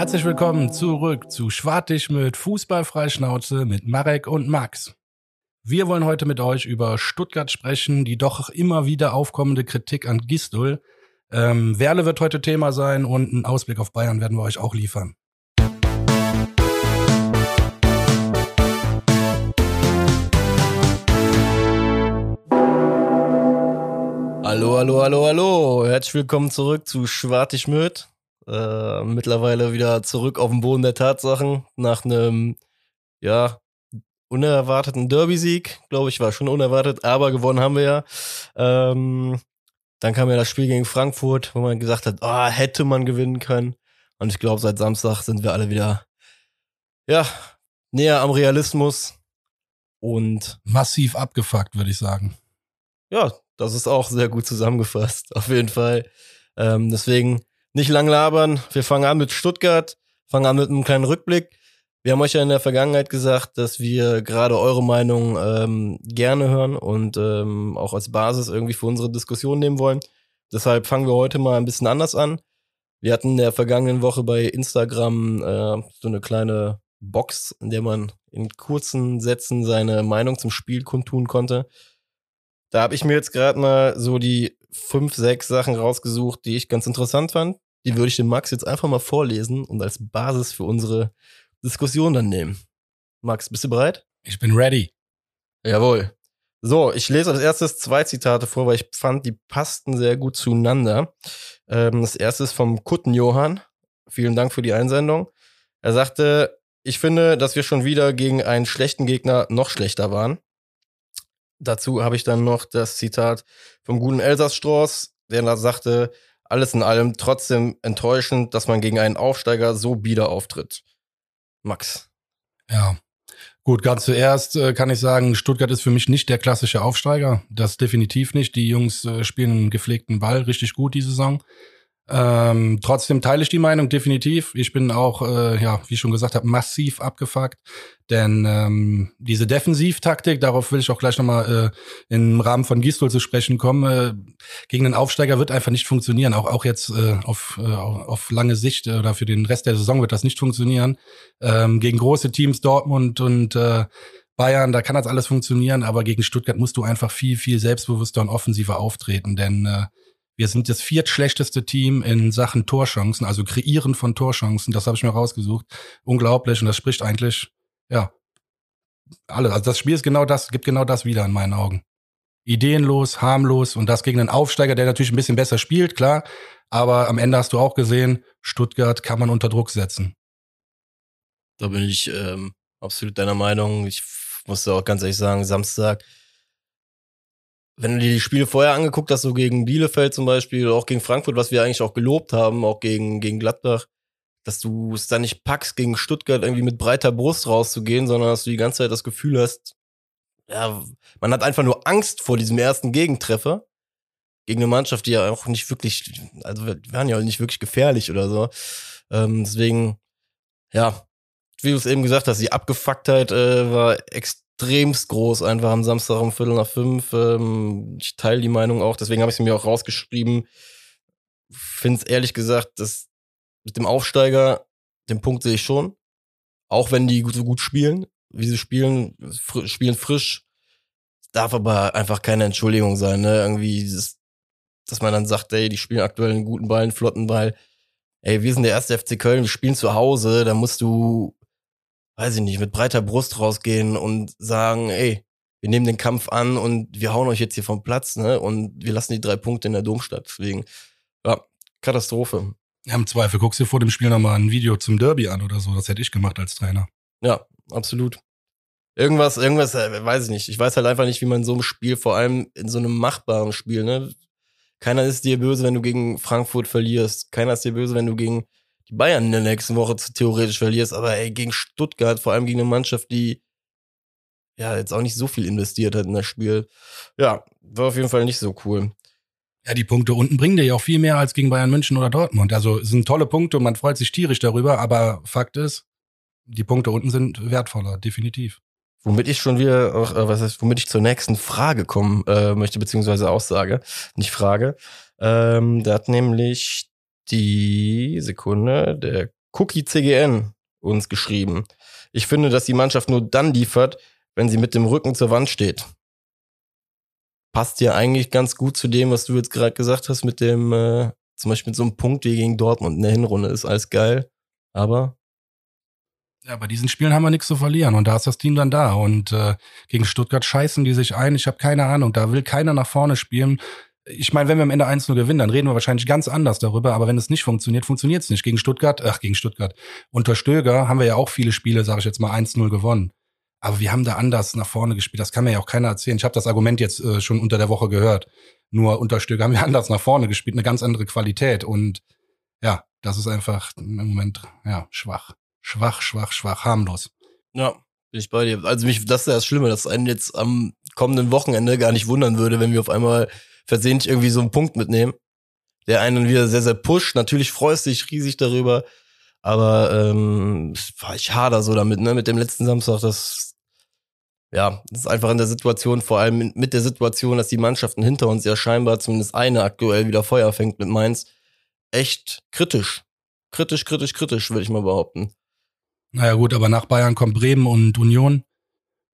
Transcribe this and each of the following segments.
Herzlich willkommen zurück zu Schwartig mit Fußballfreischnauze mit Marek und Max. Wir wollen heute mit euch über Stuttgart sprechen, die doch immer wieder aufkommende Kritik an Gisdol. Ähm, Werle wird heute Thema sein und einen Ausblick auf Bayern werden wir euch auch liefern. Hallo, hallo, hallo, hallo. Herzlich willkommen zurück zu Schwartig mit. Äh, mittlerweile wieder zurück auf den Boden der Tatsachen nach einem, ja, unerwarteten Derby-Sieg. Glaube ich, war schon unerwartet, aber gewonnen haben wir ja. Ähm, dann kam ja das Spiel gegen Frankfurt, wo man gesagt hat, oh, hätte man gewinnen können. Und ich glaube, seit Samstag sind wir alle wieder, ja, näher am Realismus und massiv abgefuckt, würde ich sagen. Ja, das ist auch sehr gut zusammengefasst, auf jeden Fall. Ähm, deswegen nicht lang labern. Wir fangen an mit Stuttgart, fangen an mit einem kleinen Rückblick. Wir haben euch ja in der Vergangenheit gesagt, dass wir gerade eure Meinung ähm, gerne hören und ähm, auch als Basis irgendwie für unsere Diskussion nehmen wollen. Deshalb fangen wir heute mal ein bisschen anders an. Wir hatten in der vergangenen Woche bei Instagram äh, so eine kleine Box, in der man in kurzen Sätzen seine Meinung zum Spiel kundtun konnte. Da habe ich mir jetzt gerade mal so die fünf, sechs Sachen rausgesucht, die ich ganz interessant fand. Die würde ich dem Max jetzt einfach mal vorlesen und als Basis für unsere Diskussion dann nehmen. Max, bist du bereit? Ich bin ready. Jawohl. So, ich lese als erstes zwei Zitate vor, weil ich fand, die passten sehr gut zueinander. Ähm, das erste ist vom Kutten Johann. Vielen Dank für die Einsendung. Er sagte, ich finde, dass wir schon wieder gegen einen schlechten Gegner noch schlechter waren. Dazu habe ich dann noch das Zitat vom guten Elsass Strauß, der da sagte, alles in allem trotzdem enttäuschend, dass man gegen einen Aufsteiger so bieder auftritt. Max. Ja. Gut, ganz zuerst äh, kann ich sagen, Stuttgart ist für mich nicht der klassische Aufsteiger. Das definitiv nicht. Die Jungs äh, spielen einen gepflegten Ball richtig gut die Saison. Ähm, trotzdem teile ich die Meinung definitiv. Ich bin auch, äh, ja, wie ich schon gesagt habe, massiv abgefuckt. Denn ähm, diese Defensivtaktik, darauf will ich auch gleich nochmal äh, im Rahmen von Gistol zu sprechen kommen, äh, gegen einen Aufsteiger wird einfach nicht funktionieren. Auch, auch jetzt äh, auf, äh, auf lange Sicht äh, oder für den Rest der Saison wird das nicht funktionieren. Ähm, gegen große Teams, Dortmund und äh, Bayern, da kann das alles funktionieren, aber gegen Stuttgart musst du einfach viel, viel selbstbewusster und offensiver auftreten, denn äh, wir sind das viertschlechteste Team in Sachen Torchancen, also Kreieren von Torchancen. Das habe ich mir rausgesucht. Unglaublich und das spricht eigentlich, ja, alle. Also das Spiel ist genau das, gibt genau das wieder in meinen Augen. Ideenlos, harmlos und das gegen einen Aufsteiger, der natürlich ein bisschen besser spielt, klar. Aber am Ende hast du auch gesehen, Stuttgart kann man unter Druck setzen. Da bin ich ähm, absolut deiner Meinung. Ich musste auch ganz ehrlich sagen, Samstag wenn du dir die Spiele vorher angeguckt hast, so gegen Bielefeld zum Beispiel, oder auch gegen Frankfurt, was wir eigentlich auch gelobt haben, auch gegen, gegen Gladbach, dass du es dann nicht packst, gegen Stuttgart irgendwie mit breiter Brust rauszugehen, sondern dass du die ganze Zeit das Gefühl hast, ja, man hat einfach nur Angst vor diesem ersten Gegentreffer. Gegen eine Mannschaft, die ja auch nicht wirklich, also wir waren ja nicht wirklich gefährlich oder so. Ähm, deswegen, ja, wie du es eben gesagt hast, die Abgefucktheit äh, war extrem extremst groß, einfach am Samstag um Viertel nach fünf. Ähm, ich teile die Meinung auch, deswegen habe ich sie mir auch rausgeschrieben. Finde es ehrlich gesagt, dass mit dem Aufsteiger, den Punkt sehe ich schon. Auch wenn die so gut spielen, wie sie spielen, fr spielen frisch. Darf aber einfach keine Entschuldigung sein, ne? Irgendwie, das, dass man dann sagt, ey, die spielen aktuell einen guten Ball, einen flotten Ball. Ey, wir sind der erste FC Köln, wir spielen zu Hause, da musst du weiß ich nicht, mit breiter Brust rausgehen und sagen, ey, wir nehmen den Kampf an und wir hauen euch jetzt hier vom Platz, ne? Und wir lassen die drei Punkte in der Domstadt. Deswegen, ja, Katastrophe. Ja, im Zweifel guckst du vor dem Spiel nochmal ein Video zum Derby an oder so. Das hätte ich gemacht als Trainer. Ja, absolut. Irgendwas, irgendwas, äh, weiß ich nicht. Ich weiß halt einfach nicht, wie man so ein Spiel, vor allem in so einem machbaren Spiel, ne? Keiner ist dir böse, wenn du gegen Frankfurt verlierst. Keiner ist dir böse, wenn du gegen die Bayern in der nächsten Woche theoretisch verlierst, aber ey, gegen Stuttgart, vor allem gegen eine Mannschaft, die ja jetzt auch nicht so viel investiert hat in das Spiel. Ja, war auf jeden Fall nicht so cool. Ja, die Punkte unten bringen dir ja auch viel mehr als gegen Bayern München oder Dortmund. Also sind tolle Punkte und man freut sich tierisch darüber, aber Fakt ist, die Punkte unten sind wertvoller, definitiv. Womit ich schon wieder, auch, äh, was heißt, womit ich zur nächsten Frage kommen äh, möchte, beziehungsweise Aussage, nicht Frage. Ähm, da hat nämlich die Sekunde, der Cookie CGN uns geschrieben. Ich finde, dass die Mannschaft nur dann liefert, wenn sie mit dem Rücken zur Wand steht. Passt ja eigentlich ganz gut zu dem, was du jetzt gerade gesagt hast, mit dem, äh, zum Beispiel mit so einem Punkt wie gegen Dortmund in der Hinrunde ist alles geil. Aber ja, bei diesen Spielen haben wir nichts zu verlieren und da ist das Team dann da. Und äh, gegen Stuttgart scheißen die sich ein. Ich habe keine Ahnung, da will keiner nach vorne spielen. Ich meine, wenn wir am Ende 1-0 gewinnen, dann reden wir wahrscheinlich ganz anders darüber, aber wenn es nicht funktioniert, funktioniert es nicht. Gegen Stuttgart, ach, gegen Stuttgart. Unter Stöger haben wir ja auch viele Spiele, sage ich jetzt mal, 1-0 gewonnen. Aber wir haben da anders nach vorne gespielt. Das kann mir ja auch keiner erzählen. Ich habe das Argument jetzt äh, schon unter der Woche gehört. Nur unter Stöger haben wir anders nach vorne gespielt, eine ganz andere Qualität. Und ja, das ist einfach im Moment ja schwach schwach, schwach, schwach, harmlos. Ja, bin ich bei dir. Also mich, das ist ja das Schlimme, dass einen jetzt am kommenden Wochenende gar nicht wundern würde, wenn wir auf einmal versehentlich irgendwie so einen Punkt mitnehmen, der einen wieder sehr, sehr pusht. Natürlich freust du dich riesig darüber, aber ähm, ich hader so damit, ne, mit dem letzten Samstag, das ja, das ist einfach in der Situation, vor allem mit der Situation, dass die Mannschaften hinter uns ja scheinbar zumindest eine aktuell wieder Feuer fängt mit Mainz, echt kritisch. Kritisch, kritisch, kritisch, würde ich mal behaupten. Naja gut, aber nach Bayern kommt Bremen und Union.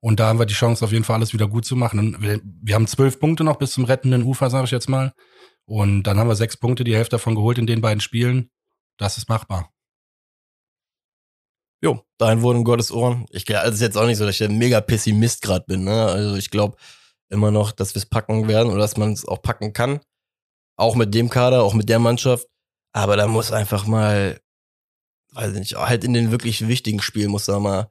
Und da haben wir die Chance, auf jeden Fall alles wieder gut zu machen. Wir, wir haben zwölf Punkte noch bis zum rettenden Ufer, sage ich jetzt mal. Und dann haben wir sechs Punkte, die Hälfte davon geholt in den beiden Spielen. Das ist machbar. Jo, dahin wurden Gottes Ohren. Ich also ist jetzt auch nicht so, dass ich ein mega Pessimist gerade bin. Ne? Also ich glaube immer noch, dass wir es packen werden oder dass man es auch packen kann. Auch mit dem Kader, auch mit der Mannschaft. Aber da muss einfach mal weiß ich nicht, halt in den wirklich wichtigen Spielen muss da mal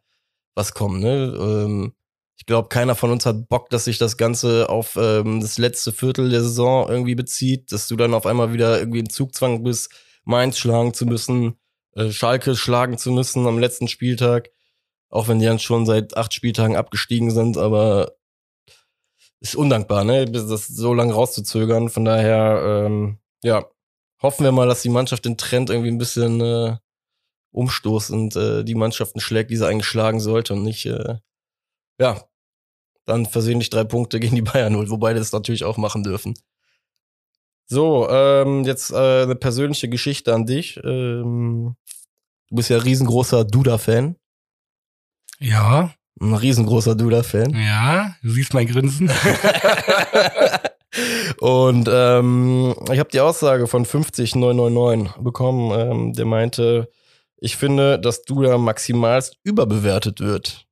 was kommen. Ne? Ähm, ich glaube, keiner von uns hat Bock, dass sich das Ganze auf ähm, das letzte Viertel der Saison irgendwie bezieht, dass du dann auf einmal wieder irgendwie in Zugzwang bist, Mainz schlagen zu müssen, äh, Schalke schlagen zu müssen am letzten Spieltag, auch wenn die dann schon seit acht Spieltagen abgestiegen sind, aber ist undankbar, ne, das so lange rauszuzögern. Von daher, ähm, ja, hoffen wir mal, dass die Mannschaft den Trend irgendwie ein bisschen äh, Umstoß und äh, die Mannschaften schlägt, die sie eigentlich schlagen sollte und nicht, äh, ja, dann versehentlich drei Punkte gegen die Bayern holt, wobei das natürlich auch machen dürfen. So, ähm, jetzt äh, eine persönliche Geschichte an dich. Ähm, du bist ja riesengroßer Duda-Fan. Ja. Ein riesengroßer Duda-Fan. Ja, du siehst mein Grinsen. Und ähm, ich habe die Aussage von 50999 bekommen. Ähm, der meinte, ich finde, dass du da maximalst überbewertet wird.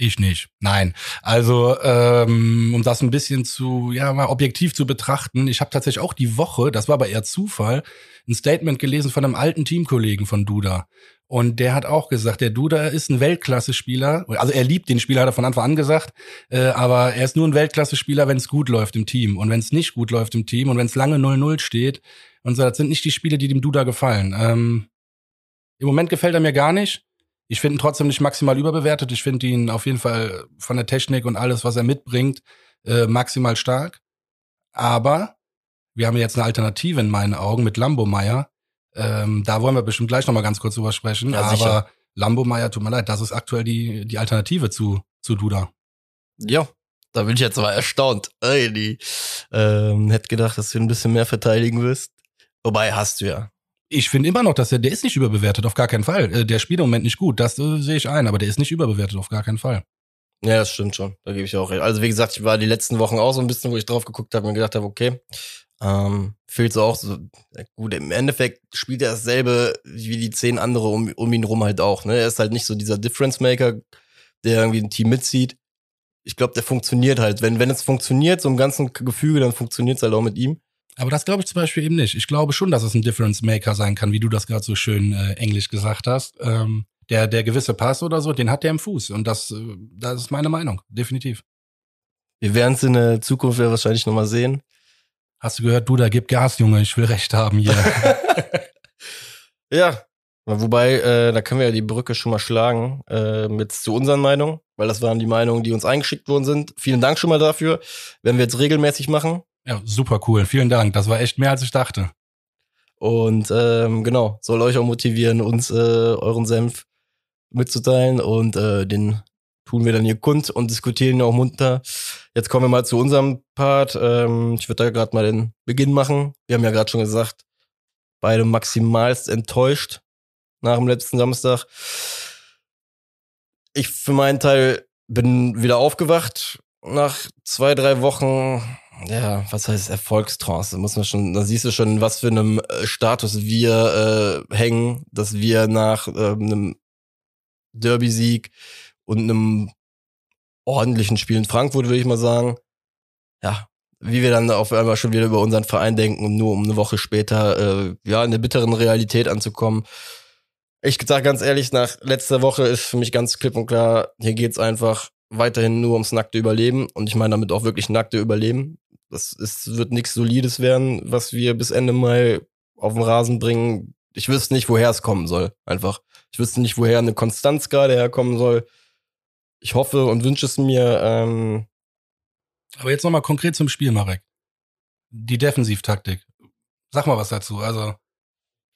Ich nicht. Nein. Also, ähm, um das ein bisschen zu, ja, mal objektiv zu betrachten, ich habe tatsächlich auch die Woche, das war aber eher Zufall, ein Statement gelesen von einem alten Teamkollegen von Duda. Und der hat auch gesagt, der Duda ist ein Weltklasse-Spieler. Also er liebt den Spieler, hat er von Anfang an gesagt. Äh, aber er ist nur ein Weltklasse-Spieler, wenn es gut läuft im Team. Und wenn es nicht gut läuft im Team und wenn es lange 0-0 steht. Und so, das sind nicht die Spiele, die dem Duda gefallen. Ähm, im Moment gefällt er mir gar nicht. Ich finde ihn trotzdem nicht maximal überbewertet. Ich finde ihn auf jeden Fall von der Technik und alles, was er mitbringt, äh, maximal stark. Aber wir haben jetzt eine Alternative in meinen Augen mit Lambo Meyer. Ähm, da wollen wir bestimmt gleich noch mal ganz kurz drüber sprechen. Ja, aber Lambo Meyer, tut mir leid, das ist aktuell die, die Alternative zu, zu Duda. Ja, da bin ich jetzt aber erstaunt. Ey, die, ähm, hätte gedacht, dass du ein bisschen mehr verteidigen wirst. Wobei hast du ja. Ich finde immer noch, dass er, der ist nicht überbewertet, auf gar keinen Fall. Äh, der spielt im Moment nicht gut, das äh, sehe ich ein, aber der ist nicht überbewertet, auf gar keinen Fall. Ja, das stimmt schon. Da gebe ich auch recht. Also wie gesagt, ich war die letzten Wochen auch so ein bisschen, wo ich drauf geguckt habe und gedacht habe, okay, ähm, fehlt so auch so. Gut, im Endeffekt spielt er dasselbe wie die zehn andere um, um ihn rum halt auch. Ne? Er ist halt nicht so dieser Difference Maker, der irgendwie ein Team mitzieht. Ich glaube, der funktioniert halt. Wenn, wenn es funktioniert, so im ganzen Gefüge, dann funktioniert es halt auch mit ihm. Aber das glaube ich zum Beispiel eben nicht. Ich glaube schon, dass es ein Difference Maker sein kann, wie du das gerade so schön äh, englisch gesagt hast. Ähm, der, der gewisse Pass oder so, den hat der im Fuß. Und das, äh, das ist meine Meinung, definitiv. Wir werden es in der Zukunft ja wahrscheinlich nochmal sehen. Hast du gehört, du, da gib Gas, Junge, ich will Recht haben hier. ja, wobei, äh, da können wir ja die Brücke schon mal schlagen, äh, mit zu unseren Meinungen, weil das waren die Meinungen, die uns eingeschickt worden sind. Vielen Dank schon mal dafür. Werden wir jetzt regelmäßig machen. Ja, super cool. Vielen Dank. Das war echt mehr, als ich dachte. Und ähm, genau, soll euch auch motivieren, uns äh, euren Senf mitzuteilen und äh, den tun wir dann hier kund und diskutieren ihn auch munter. Jetzt kommen wir mal zu unserem Part. Ähm, ich würde da gerade mal den Beginn machen. Wir haben ja gerade schon gesagt, beide maximalst enttäuscht. nach dem letzten Samstag. Ich für meinen Teil bin wieder aufgewacht nach zwei, drei Wochen. Ja, was heißt Erfolgstrance? Muss man schon, da siehst du schon, was für einem äh, Status wir äh, hängen, dass wir nach äh, einem Derby-Sieg und einem ordentlichen Spiel in Frankfurt, würde ich mal sagen, ja, wie wir dann auf einmal schon wieder über unseren Verein denken und nur um eine Woche später äh, ja in der bitteren Realität anzukommen. Ich sage ganz ehrlich, nach letzter Woche ist für mich ganz klipp und klar, hier geht's einfach weiterhin nur ums nackte Überleben und ich meine damit auch wirklich nackte Überleben. Das ist, wird nichts Solides werden, was wir bis Ende Mai auf den Rasen bringen. Ich wüsste nicht, woher es kommen soll. Einfach. Ich wüsste nicht, woher eine Konstanz gerade herkommen soll. Ich hoffe und wünsche es mir, ähm, aber jetzt nochmal konkret zum Spiel, Marek. Die Defensivtaktik. Sag mal was dazu. Also.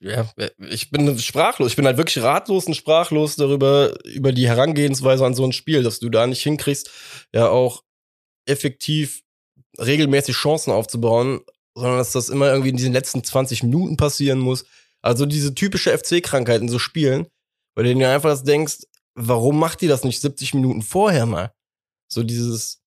Ja, ich bin sprachlos. Ich bin halt wirklich ratlos und sprachlos darüber, über die Herangehensweise an so ein Spiel, dass du da nicht hinkriegst, ja auch effektiv regelmäßig Chancen aufzubauen, sondern dass das immer irgendwie in diesen letzten 20 Minuten passieren muss. Also diese typische FC-Krankheit in so Spielen, bei denen du einfach denkst, warum macht die das nicht 70 Minuten vorher mal? So dieses,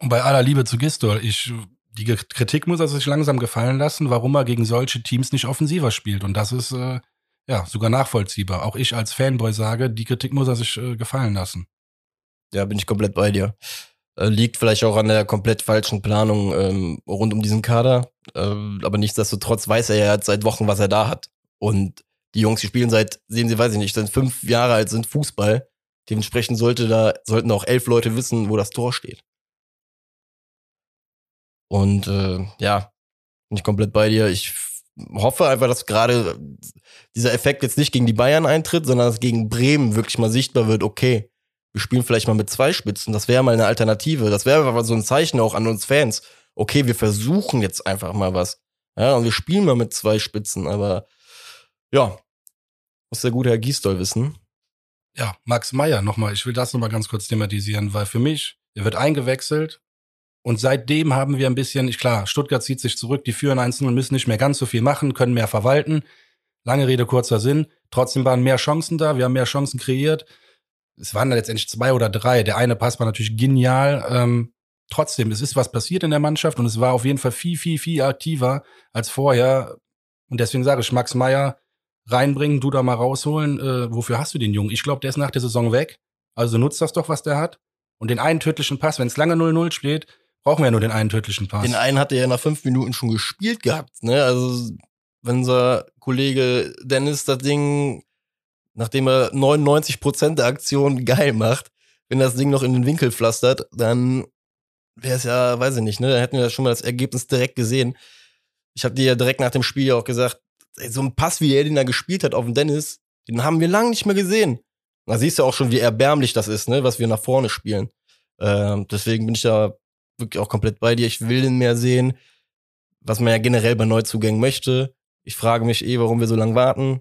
und bei aller Liebe zu Gistol, ich, die Kritik muss er sich langsam gefallen lassen, warum er gegen solche Teams nicht offensiver spielt. Und das ist äh, ja sogar nachvollziehbar. Auch ich als Fanboy sage, die Kritik muss er sich äh, gefallen lassen. Ja, bin ich komplett bei dir. Äh, liegt vielleicht auch an der komplett falschen Planung ähm, rund um diesen Kader. Äh, aber nichtsdestotrotz weiß er ja seit Wochen, was er da hat. Und die Jungs, die spielen seit, sehen sie, weiß ich nicht, sind fünf Jahre alt, sind Fußball. Dementsprechend sollte da, sollten auch elf Leute wissen, wo das Tor steht. Und äh, ja, bin ich komplett bei dir. Ich hoffe einfach, dass gerade dieser Effekt jetzt nicht gegen die Bayern eintritt, sondern dass gegen Bremen wirklich mal sichtbar wird, okay, wir spielen vielleicht mal mit zwei Spitzen. Das wäre mal eine Alternative. Das wäre einfach so ein Zeichen auch an uns Fans. Okay, wir versuchen jetzt einfach mal was. Ja, und wir spielen mal mit zwei Spitzen, aber ja, muss der gute Herr Giesdoll wissen. Ja, Max Meyer nochmal. Ich will das nochmal ganz kurz thematisieren, weil für mich, er wird eingewechselt und seitdem haben wir ein bisschen, ich klar, Stuttgart zieht sich zurück, die führen 1 und müssen nicht mehr ganz so viel machen, können mehr verwalten. Lange Rede, kurzer Sinn. Trotzdem waren mehr Chancen da, wir haben mehr Chancen kreiert. Es waren dann letztendlich zwei oder drei. Der eine Pass war natürlich genial. Ähm, trotzdem, es ist was passiert in der Mannschaft und es war auf jeden Fall viel, viel, viel aktiver als vorher. Und deswegen sage ich, Max Meyer reinbringen, du da mal rausholen. Äh, wofür hast du den Jungen? Ich glaube, der ist nach der Saison weg. Also nutzt das doch, was der hat. Und den einen tödlichen Pass, wenn es lange 0-0 steht, brauchen wir ja nur den einen tödlichen Pass. Den einen hat er ja nach fünf Minuten schon gespielt gehabt, ne? Also, wenn unser Kollege Dennis das Ding, nachdem er 99 Prozent der Aktion geil macht, wenn das Ding noch in den Winkel pflastert, dann wäre es ja, weiß ich nicht, ne? Dann hätten wir ja schon mal das Ergebnis direkt gesehen. Ich habe dir ja direkt nach dem Spiel auch gesagt, ey, so ein Pass, wie er den da gespielt hat auf den Dennis, den haben wir lange nicht mehr gesehen. Da siehst du auch schon, wie erbärmlich das ist, ne, was wir nach vorne spielen. Ähm, deswegen bin ich da wirklich auch komplett bei dir. Ich will den mehr sehen, was man ja generell bei Neuzugängen möchte. Ich frage mich eh, warum wir so lange warten.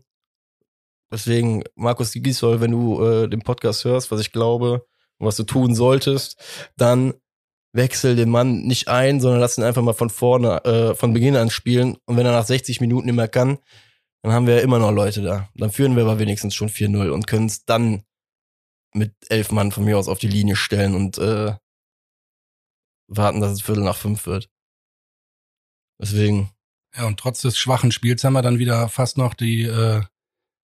Deswegen, Markus Gisol, wenn du äh, den Podcast hörst, was ich glaube und was du tun solltest, dann wechsel den Mann nicht ein, sondern lass ihn einfach mal von vorne, äh, von Beginn an spielen. Und wenn er nach 60 Minuten mehr kann, dann haben wir immer noch Leute da. Dann führen wir aber wenigstens schon 4-0 und können es dann mit elf Mann von mir aus auf die Linie stellen und äh, warten, dass es Viertel nach fünf wird. Deswegen. Ja, und trotz des schwachen Spiels haben wir dann wieder fast noch die, äh,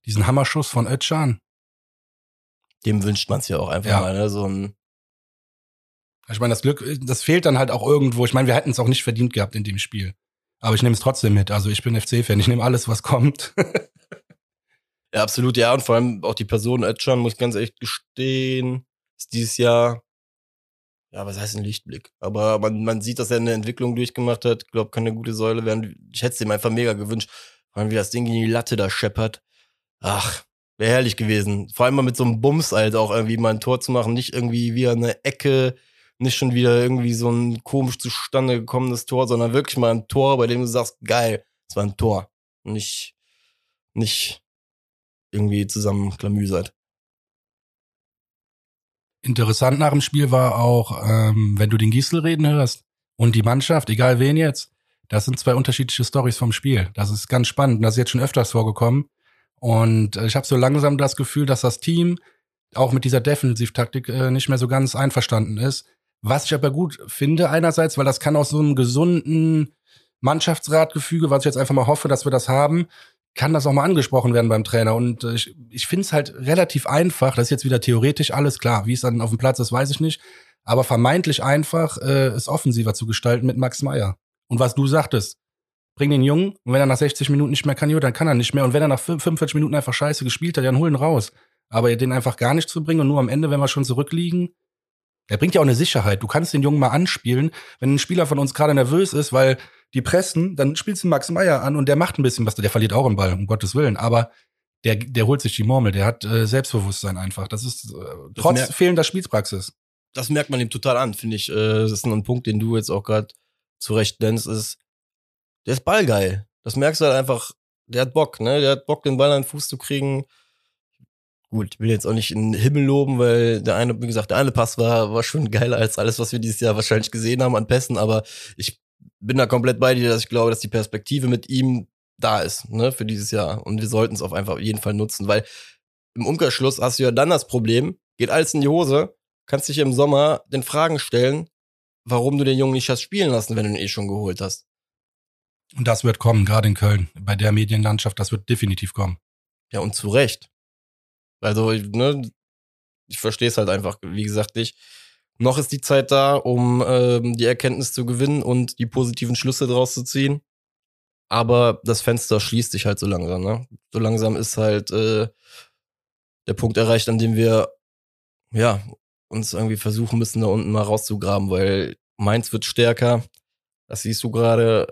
diesen Hammerschuss von Özcan. Dem wünscht man es ja auch einfach ja. mal, ne? So ein. Ich meine, das Glück, das fehlt dann halt auch irgendwo. Ich meine, wir hätten es auch nicht verdient gehabt in dem Spiel. Aber ich nehme es trotzdem mit. Also ich bin FC-Fan, ich nehme alles, was kommt. ja, absolut, ja. Und vor allem auch die Person Özcan, muss ich ganz echt gestehen, ist dieses Jahr ja, was heißt ein Lichtblick? Aber man, man sieht, dass er eine Entwicklung durchgemacht hat. Ich glaube, kann eine gute Säule werden. Ich hätte es ihm einfach mega gewünscht. Vor allem, wie das Ding in die Latte da scheppert. Ach, wäre herrlich gewesen. Vor allem mal mit so einem Bums halt auch irgendwie mal ein Tor zu machen. Nicht irgendwie wie eine Ecke, nicht schon wieder irgendwie so ein komisch zustande gekommenes Tor, sondern wirklich mal ein Tor, bei dem du sagst, geil, es war ein Tor. Nicht, nicht irgendwie zusammen klamüsert. Interessant nach dem Spiel war auch, ähm, wenn du den Giesel reden hörst und die Mannschaft, egal wen jetzt, das sind zwei unterschiedliche Stories vom Spiel. Das ist ganz spannend. Das ist jetzt schon öfters vorgekommen. Und äh, ich habe so langsam das Gefühl, dass das Team auch mit dieser Defensivtaktik äh, nicht mehr so ganz einverstanden ist. Was ich aber gut finde einerseits, weil das kann aus so einem gesunden Mannschaftsratgefüge, was ich jetzt einfach mal hoffe, dass wir das haben, kann das auch mal angesprochen werden beim Trainer. Und äh, ich, ich finde es halt relativ einfach, das ist jetzt wieder theoretisch alles klar. Wie es dann auf dem Platz ist, weiß ich nicht. Aber vermeintlich einfach, äh, es offensiver zu gestalten mit Max Meyer. Und was du sagtest, bring den Jungen und wenn er nach 60 Minuten nicht mehr kann, jo, dann kann er nicht mehr. Und wenn er nach 45 Minuten einfach scheiße gespielt hat, dann hol ihn raus. Aber den einfach gar nicht zu bringen und nur am Ende, wenn wir schon zurückliegen, der bringt ja auch eine Sicherheit. Du kannst den Jungen mal anspielen. Wenn ein Spieler von uns gerade nervös ist, weil die pressen, dann spielst du Max Meyer an und der macht ein bisschen was. Der verliert auch einen Ball, um Gottes Willen. Aber der, der holt sich die Murmel. Der hat äh, Selbstbewusstsein einfach. Das ist äh, trotz das fehlender Spielpraxis. Das merkt man ihm total an, finde ich. Äh, das ist ein Punkt, den du jetzt auch gerade zu Recht nennst, ist, der ist ballgeil. Das merkst du halt einfach. Der hat Bock, ne? Der hat Bock, den Ball an den Fuß zu kriegen gut, ich will jetzt auch nicht in den Himmel loben, weil der eine, wie gesagt, der eine Pass war, war schon geiler als alles, was wir dieses Jahr wahrscheinlich gesehen haben an Pässen, aber ich bin da komplett bei dir, dass ich glaube, dass die Perspektive mit ihm da ist, ne, für dieses Jahr. Und wir sollten es auf einfach auf jeden Fall nutzen, weil im Umkehrschluss hast du ja dann das Problem, geht alles in die Hose, kannst dich im Sommer den Fragen stellen, warum du den Jungen nicht hast spielen lassen, wenn du ihn eh schon geholt hast. Und das wird kommen, gerade in Köln, bei der Medienlandschaft, das wird definitiv kommen. Ja, und zu Recht. Also, ne, ich verstehe es halt einfach, wie gesagt, nicht. Noch ist die Zeit da, um ähm, die Erkenntnis zu gewinnen und die positiven Schlüsse draus zu ziehen. Aber das Fenster schließt sich halt so langsam. Ne? So langsam ist halt äh, der Punkt erreicht, an dem wir ja uns irgendwie versuchen müssen, da unten mal rauszugraben, weil Mainz wird stärker. Das siehst du gerade.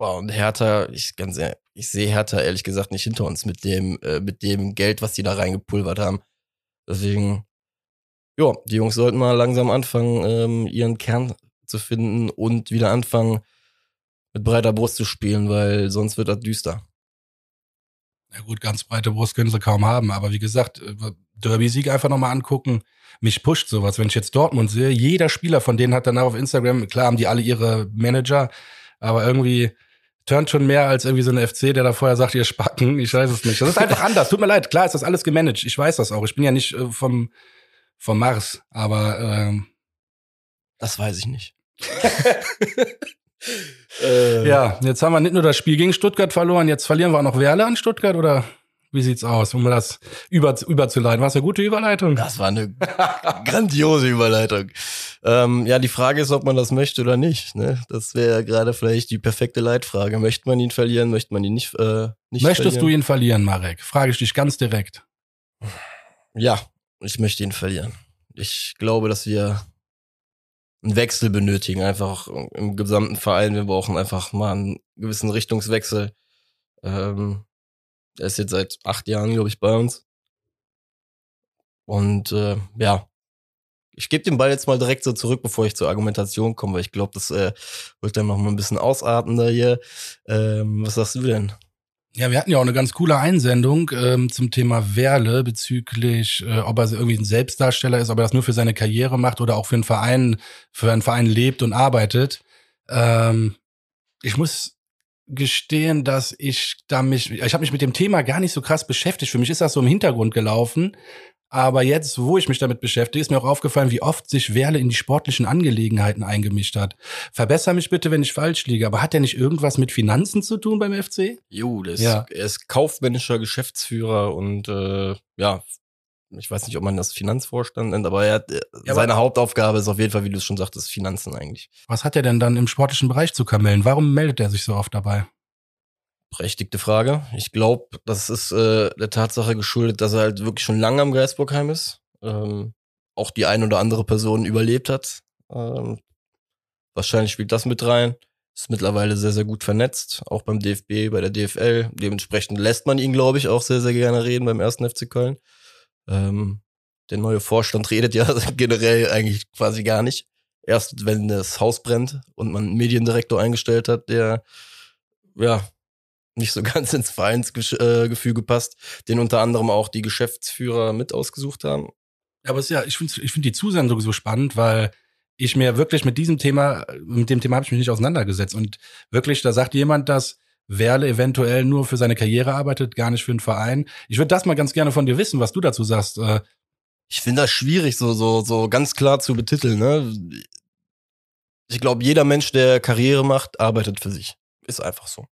Wow, und Hertha, ich ganz ich sehe Hertha ehrlich gesagt nicht hinter uns mit dem, äh, mit dem Geld, was die da reingepulvert haben. Deswegen, ja, die Jungs sollten mal langsam anfangen, ähm, ihren Kern zu finden und wieder anfangen, mit breiter Brust zu spielen, weil sonst wird das düster. Ja gut, ganz breite Brust können sie kaum haben, aber wie gesagt, äh, Derby-Sieg einfach nochmal angucken. Mich pusht sowas, wenn ich jetzt Dortmund sehe. Jeder Spieler von denen hat danach auf Instagram, klar haben die alle ihre Manager, aber irgendwie turnt schon mehr als irgendwie so ein FC, der da vorher sagt, ihr Spacken, ich weiß es nicht. Das ist einfach anders. Tut mir leid, klar ist das alles gemanagt. Ich weiß das auch. Ich bin ja nicht äh, vom, vom Mars, aber ähm, das weiß ich nicht. äh. Ja, jetzt haben wir nicht nur das Spiel gegen Stuttgart verloren, jetzt verlieren wir auch noch Werle an Stuttgart oder wie sieht's aus, um das über, überzuleiten? War es eine gute Überleitung? Das war eine grandiose Überleitung. Ähm, ja, die Frage ist, ob man das möchte oder nicht. Ne? Das wäre gerade vielleicht die perfekte Leitfrage. Möchte man ihn verlieren, möchte man ihn nicht, äh, nicht Möchtest verlieren? du ihn verlieren, Marek? Frage ich dich ganz direkt. Ja, ich möchte ihn verlieren. Ich glaube, dass wir einen Wechsel benötigen, einfach im gesamten Verein. Wir brauchen einfach mal einen gewissen Richtungswechsel. Ähm, er ist jetzt seit acht Jahren, glaube ich, bei uns. Und äh, ja, ich gebe den Ball jetzt mal direkt so zurück, bevor ich zur Argumentation komme, weil ich glaube, das äh, wird dann noch mal ein bisschen ausartender hier. Ähm, was sagst du denn? Ja, wir hatten ja auch eine ganz coole Einsendung ähm, zum Thema Werle bezüglich, äh, ob er irgendwie ein Selbstdarsteller ist, ob er das nur für seine Karriere macht oder auch für einen Verein, für einen Verein lebt und arbeitet. Ähm, ich muss gestehen, dass ich da mich, ich habe mich mit dem Thema gar nicht so krass beschäftigt. Für mich ist das so im Hintergrund gelaufen. Aber jetzt, wo ich mich damit beschäftige, ist mir auch aufgefallen, wie oft sich Werle in die sportlichen Angelegenheiten eingemischt hat. Verbessere mich bitte, wenn ich falsch liege, aber hat er nicht irgendwas mit Finanzen zu tun beim FC? Jo, das, ja. er ist kaufmännischer Geschäftsführer und äh, ja, ich weiß nicht, ob man das Finanzvorstand nennt, aber er hat, äh, ja, seine Hauptaufgabe ist auf jeden Fall, wie du es schon sagtest, Finanzen eigentlich. Was hat er denn dann im sportlichen Bereich zu kamellen? Warum meldet er sich so oft dabei? Berechtigte Frage. Ich glaube, das ist äh, der Tatsache geschuldet, dass er halt wirklich schon lange am Geisburgheim ist. Ähm, auch die ein oder andere Person überlebt hat. Ähm, wahrscheinlich spielt das mit rein. Ist mittlerweile sehr, sehr gut vernetzt, auch beim DFB, bei der DFL. Dementsprechend lässt man ihn, glaube ich, auch sehr, sehr gerne reden beim ersten FC Köln. Ähm, der neue Vorstand redet ja generell eigentlich quasi gar nicht. Erst wenn das Haus brennt und man einen Mediendirektor eingestellt hat, der ja nicht so ganz ins Vereinsgefüge passt, den unter anderem auch die Geschäftsführer mit ausgesucht haben. Aber es ist ja, ich finde ich find die Zusendung so spannend, weil ich mir wirklich mit diesem Thema, mit dem Thema habe ich mich nicht auseinandergesetzt. Und wirklich, da sagt jemand, dass Werle eventuell nur für seine Karriere arbeitet, gar nicht für den Verein. Ich würde das mal ganz gerne von dir wissen, was du dazu sagst. Äh, ich finde das schwierig, so, so, so ganz klar zu betiteln. Ne? Ich glaube, jeder Mensch, der Karriere macht, arbeitet für sich. Ist einfach so.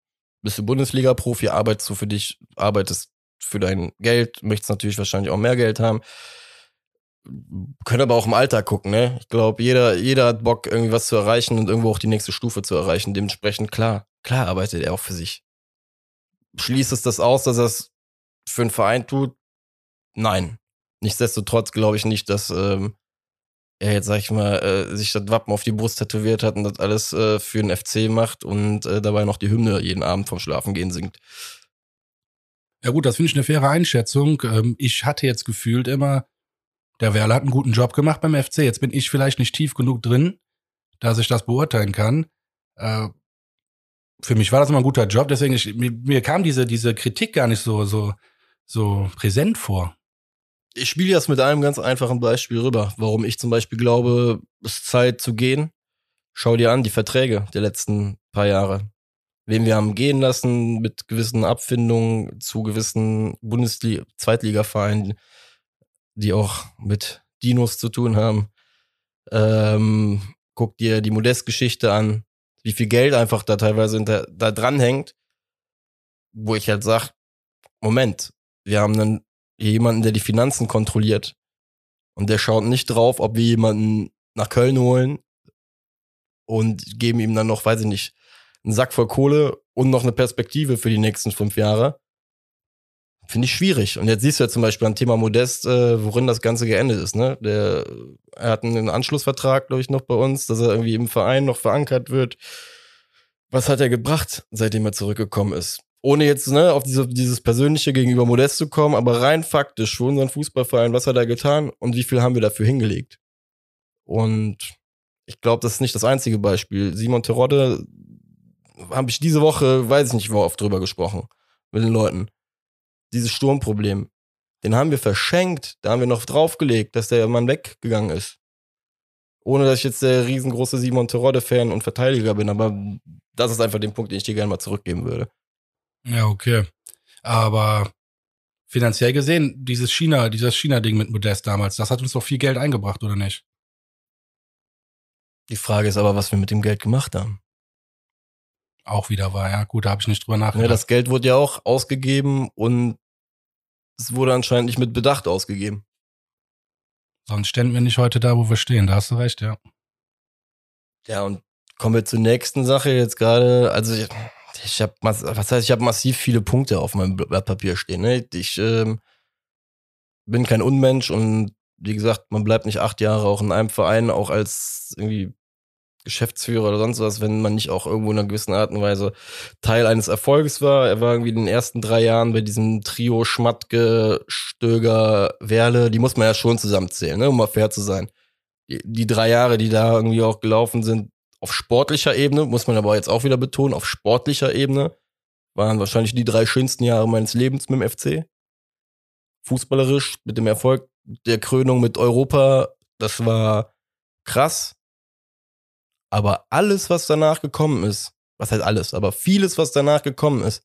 Bist du Bundesliga-Profi, arbeitest du für dich, arbeitest für dein Geld, möchtest natürlich wahrscheinlich auch mehr Geld haben. Können aber auch im Alltag gucken, ne? Ich glaube, jeder, jeder hat Bock, irgendwie was zu erreichen und irgendwo auch die nächste Stufe zu erreichen. Dementsprechend, klar, klar arbeitet er auch für sich. Schließt es das aus, dass er es für einen Verein tut? Nein. Nichtsdestotrotz glaube ich nicht, dass ähm, er jetzt, sag ich mal, äh, sich das Wappen auf die Brust tätowiert hat und das alles äh, für den FC macht und äh, dabei noch die Hymne jeden Abend vom Schlafengehen singt. Ja gut, das finde ich eine faire Einschätzung. Ähm, ich hatte jetzt gefühlt immer, der Werle hat einen guten Job gemacht beim FC. Jetzt bin ich vielleicht nicht tief genug drin, dass ich das beurteilen kann. Äh, für mich war das immer ein guter Job, deswegen ich, mir, mir kam diese diese Kritik gar nicht so so so präsent vor ich spiele das mit einem ganz einfachen Beispiel rüber, warum ich zum Beispiel glaube, es ist Zeit zu gehen. Schau dir an, die Verträge der letzten paar Jahre. Wen wir haben gehen lassen mit gewissen Abfindungen zu gewissen Bundesliga, Zweitligavereinen, die auch mit Dinos zu tun haben. Ähm, guck dir die Modestgeschichte an, wie viel Geld einfach da teilweise hinter, da dran hängt, wo ich halt sag, Moment, wir haben einen jemanden, der die Finanzen kontrolliert. Und der schaut nicht drauf, ob wir jemanden nach Köln holen und geben ihm dann noch, weiß ich nicht, einen Sack voll Kohle und noch eine Perspektive für die nächsten fünf Jahre. Finde ich schwierig. Und jetzt siehst du ja zum Beispiel am Thema Modest, äh, worin das Ganze geendet ist. Ne? Der, er hat einen Anschlussvertrag, glaube ich, noch bei uns, dass er irgendwie im Verein noch verankert wird. Was hat er gebracht, seitdem er zurückgekommen ist? ohne jetzt ne, auf diese, dieses persönliche gegenüber Modest zu kommen, aber rein faktisch für unseren Fußballverein, was hat er getan und wie viel haben wir dafür hingelegt? Und ich glaube, das ist nicht das einzige Beispiel. Simon Terodde habe ich diese Woche, weiß ich nicht, wo oft drüber gesprochen mit den Leuten. Dieses Sturmproblem, den haben wir verschenkt, da haben wir noch draufgelegt, dass der Mann weggegangen ist. Ohne dass ich jetzt der riesengroße Simon Terodde-Fan und Verteidiger bin, aber das ist einfach den Punkt, den ich dir gerne mal zurückgeben würde. Ja, okay. Aber finanziell gesehen, dieses China, dieses China-Ding mit Modest damals, das hat uns doch viel Geld eingebracht, oder nicht? Die Frage ist aber, was wir mit dem Geld gemacht haben. Auch wieder war, ja. Gut, da habe ich nicht drüber nachgedacht. Ja, das Geld wurde ja auch ausgegeben und es wurde anscheinend nicht mit Bedacht ausgegeben. Sonst ständen wir nicht heute da, wo wir stehen. Da hast du recht, ja. Ja, und kommen wir zur nächsten Sache jetzt gerade. Also, ich, ich habe was heißt, ich habe massiv viele Punkte auf meinem Blatt Papier stehen. Ne? Ich ähm, bin kein Unmensch und wie gesagt, man bleibt nicht acht Jahre auch in einem Verein, auch als irgendwie Geschäftsführer oder sonst was, wenn man nicht auch irgendwo in einer gewissen Art und Weise Teil eines Erfolges war. Er war irgendwie in den ersten drei Jahren bei diesem Trio Schmatke, Stöger, Werle, die muss man ja schon zusammenzählen, ne, um mal fair zu sein. Die, die drei Jahre, die da irgendwie auch gelaufen sind, auf sportlicher Ebene, muss man aber jetzt auch wieder betonen, auf sportlicher Ebene waren wahrscheinlich die drei schönsten Jahre meines Lebens mit dem FC. Fußballerisch, mit dem Erfolg der Krönung mit Europa, das war krass. Aber alles, was danach gekommen ist, was heißt alles, aber vieles, was danach gekommen ist,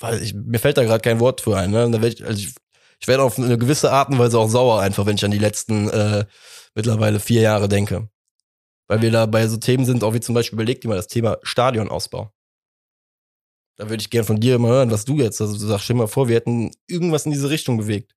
weil ich, mir fällt da gerade kein Wort für ein. Ne? Ich, also ich, ich werde auf eine gewisse Art und Weise auch sauer, einfach, wenn ich an die letzten äh, mittlerweile vier Jahre denke. Weil wir da bei so Themen sind, auch wie zum Beispiel überlegt immer das Thema Stadionausbau. Da würde ich gerne von dir mal hören, was du jetzt, also du sagst, stell mal vor, wir hätten irgendwas in diese Richtung bewegt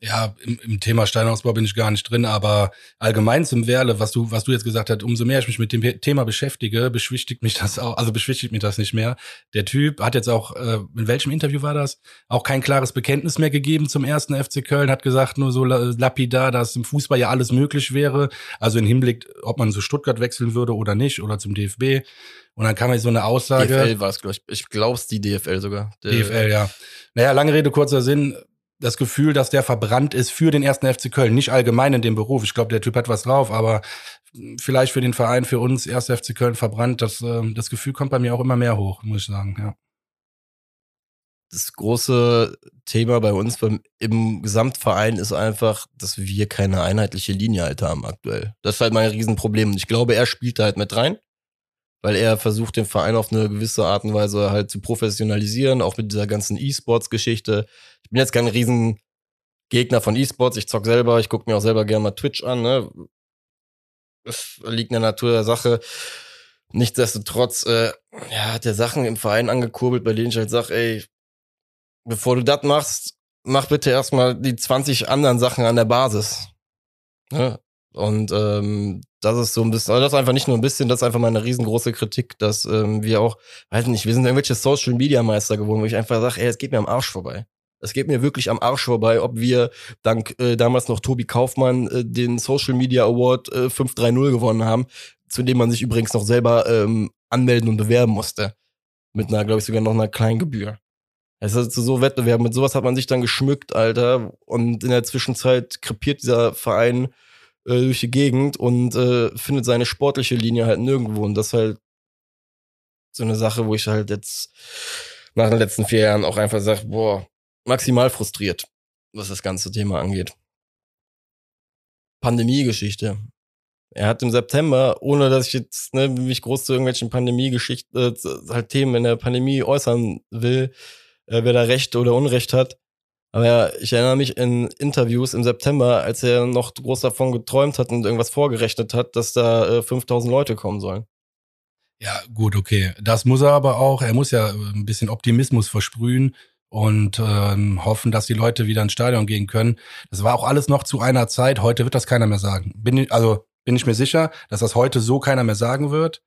ja, im, im Thema Steinausbau bin ich gar nicht drin, aber allgemein zum Werle, was du, was du jetzt gesagt hast, umso mehr ich mich mit dem Thema beschäftige, beschwichtigt mich das auch, also beschwichtigt mich das nicht mehr. Der Typ hat jetzt auch, äh, in welchem Interview war das? Auch kein klares Bekenntnis mehr gegeben zum ersten FC Köln, hat gesagt nur so lapidar, dass im Fußball ja alles möglich wäre. Also im Hinblick, ob man zu Stuttgart wechseln würde oder nicht oder zum DFB. Und dann kam jetzt so eine Aussage. DFL war es, glaube ich. Ich glaube es die DFL sogar. Der DFL, ja. Naja, lange Rede, kurzer Sinn das Gefühl, dass der verbrannt ist für den ersten FC Köln, nicht allgemein in dem Beruf. Ich glaube, der Typ hat was drauf, aber vielleicht für den Verein, für uns, erster FC Köln verbrannt, das, äh, das Gefühl kommt bei mir auch immer mehr hoch, muss ich sagen, ja. Das große Thema bei uns beim, im Gesamtverein ist einfach, dass wir keine einheitliche Linie halt haben aktuell. Das ist halt mein Riesenproblem. Und ich glaube, er spielt da halt mit rein. Weil er versucht, den Verein auf eine gewisse Art und Weise halt zu professionalisieren, auch mit dieser ganzen E-Sports-Geschichte. Ich bin jetzt kein riesen Gegner von E-Sports, ich zock selber, ich gucke mir auch selber gerne mal Twitch an, ne? Das liegt in der Natur der Sache. Nichtsdestotrotz, äh, ja, hat er Sachen im Verein angekurbelt, bei denen ich halt sag, ey, bevor du das machst, mach bitte erstmal die 20 anderen Sachen an der Basis. Ne? Und ähm, das ist so ein bisschen, also das ist einfach nicht nur ein bisschen, das ist einfach mal eine riesengroße Kritik, dass ähm, wir auch, weiß nicht, wir sind irgendwelche Social Media Meister geworden, wo ich einfach sage, ey, es geht mir am Arsch vorbei. Es geht mir wirklich am Arsch vorbei, ob wir dank äh, damals noch Tobi Kaufmann äh, den Social Media Award äh, 530 gewonnen haben, zu dem man sich übrigens noch selber ähm, anmelden und bewerben musste. Mit einer, glaube ich, sogar noch einer kleinen Gebühr. Es ist so Wettbewerb, mit sowas hat man sich dann geschmückt, Alter. Und in der Zwischenzeit krepiert dieser Verein äh, durch die Gegend und äh, findet seine sportliche Linie halt nirgendwo. Und das ist halt so eine Sache, wo ich halt jetzt nach den letzten vier Jahren auch einfach sage, boah, maximal frustriert, was das ganze Thema angeht. Pandemiegeschichte. Er hat im September, ohne dass ich jetzt ne, mich groß zu irgendwelchen Pandemiegeschichten, äh, halt Themen in der Pandemie äußern will, äh, wer da Recht oder Unrecht hat. Aber ja, ich erinnere mich in Interviews im September, als er noch groß davon geträumt hat und irgendwas vorgerechnet hat, dass da äh, 5000 Leute kommen sollen. Ja, gut, okay. Das muss er aber auch. Er muss ja ein bisschen Optimismus versprühen und ähm, hoffen, dass die Leute wieder ins Stadion gehen können. Das war auch alles noch zu einer Zeit. Heute wird das keiner mehr sagen. Bin ich, also bin ich mir sicher, dass das heute so keiner mehr sagen wird,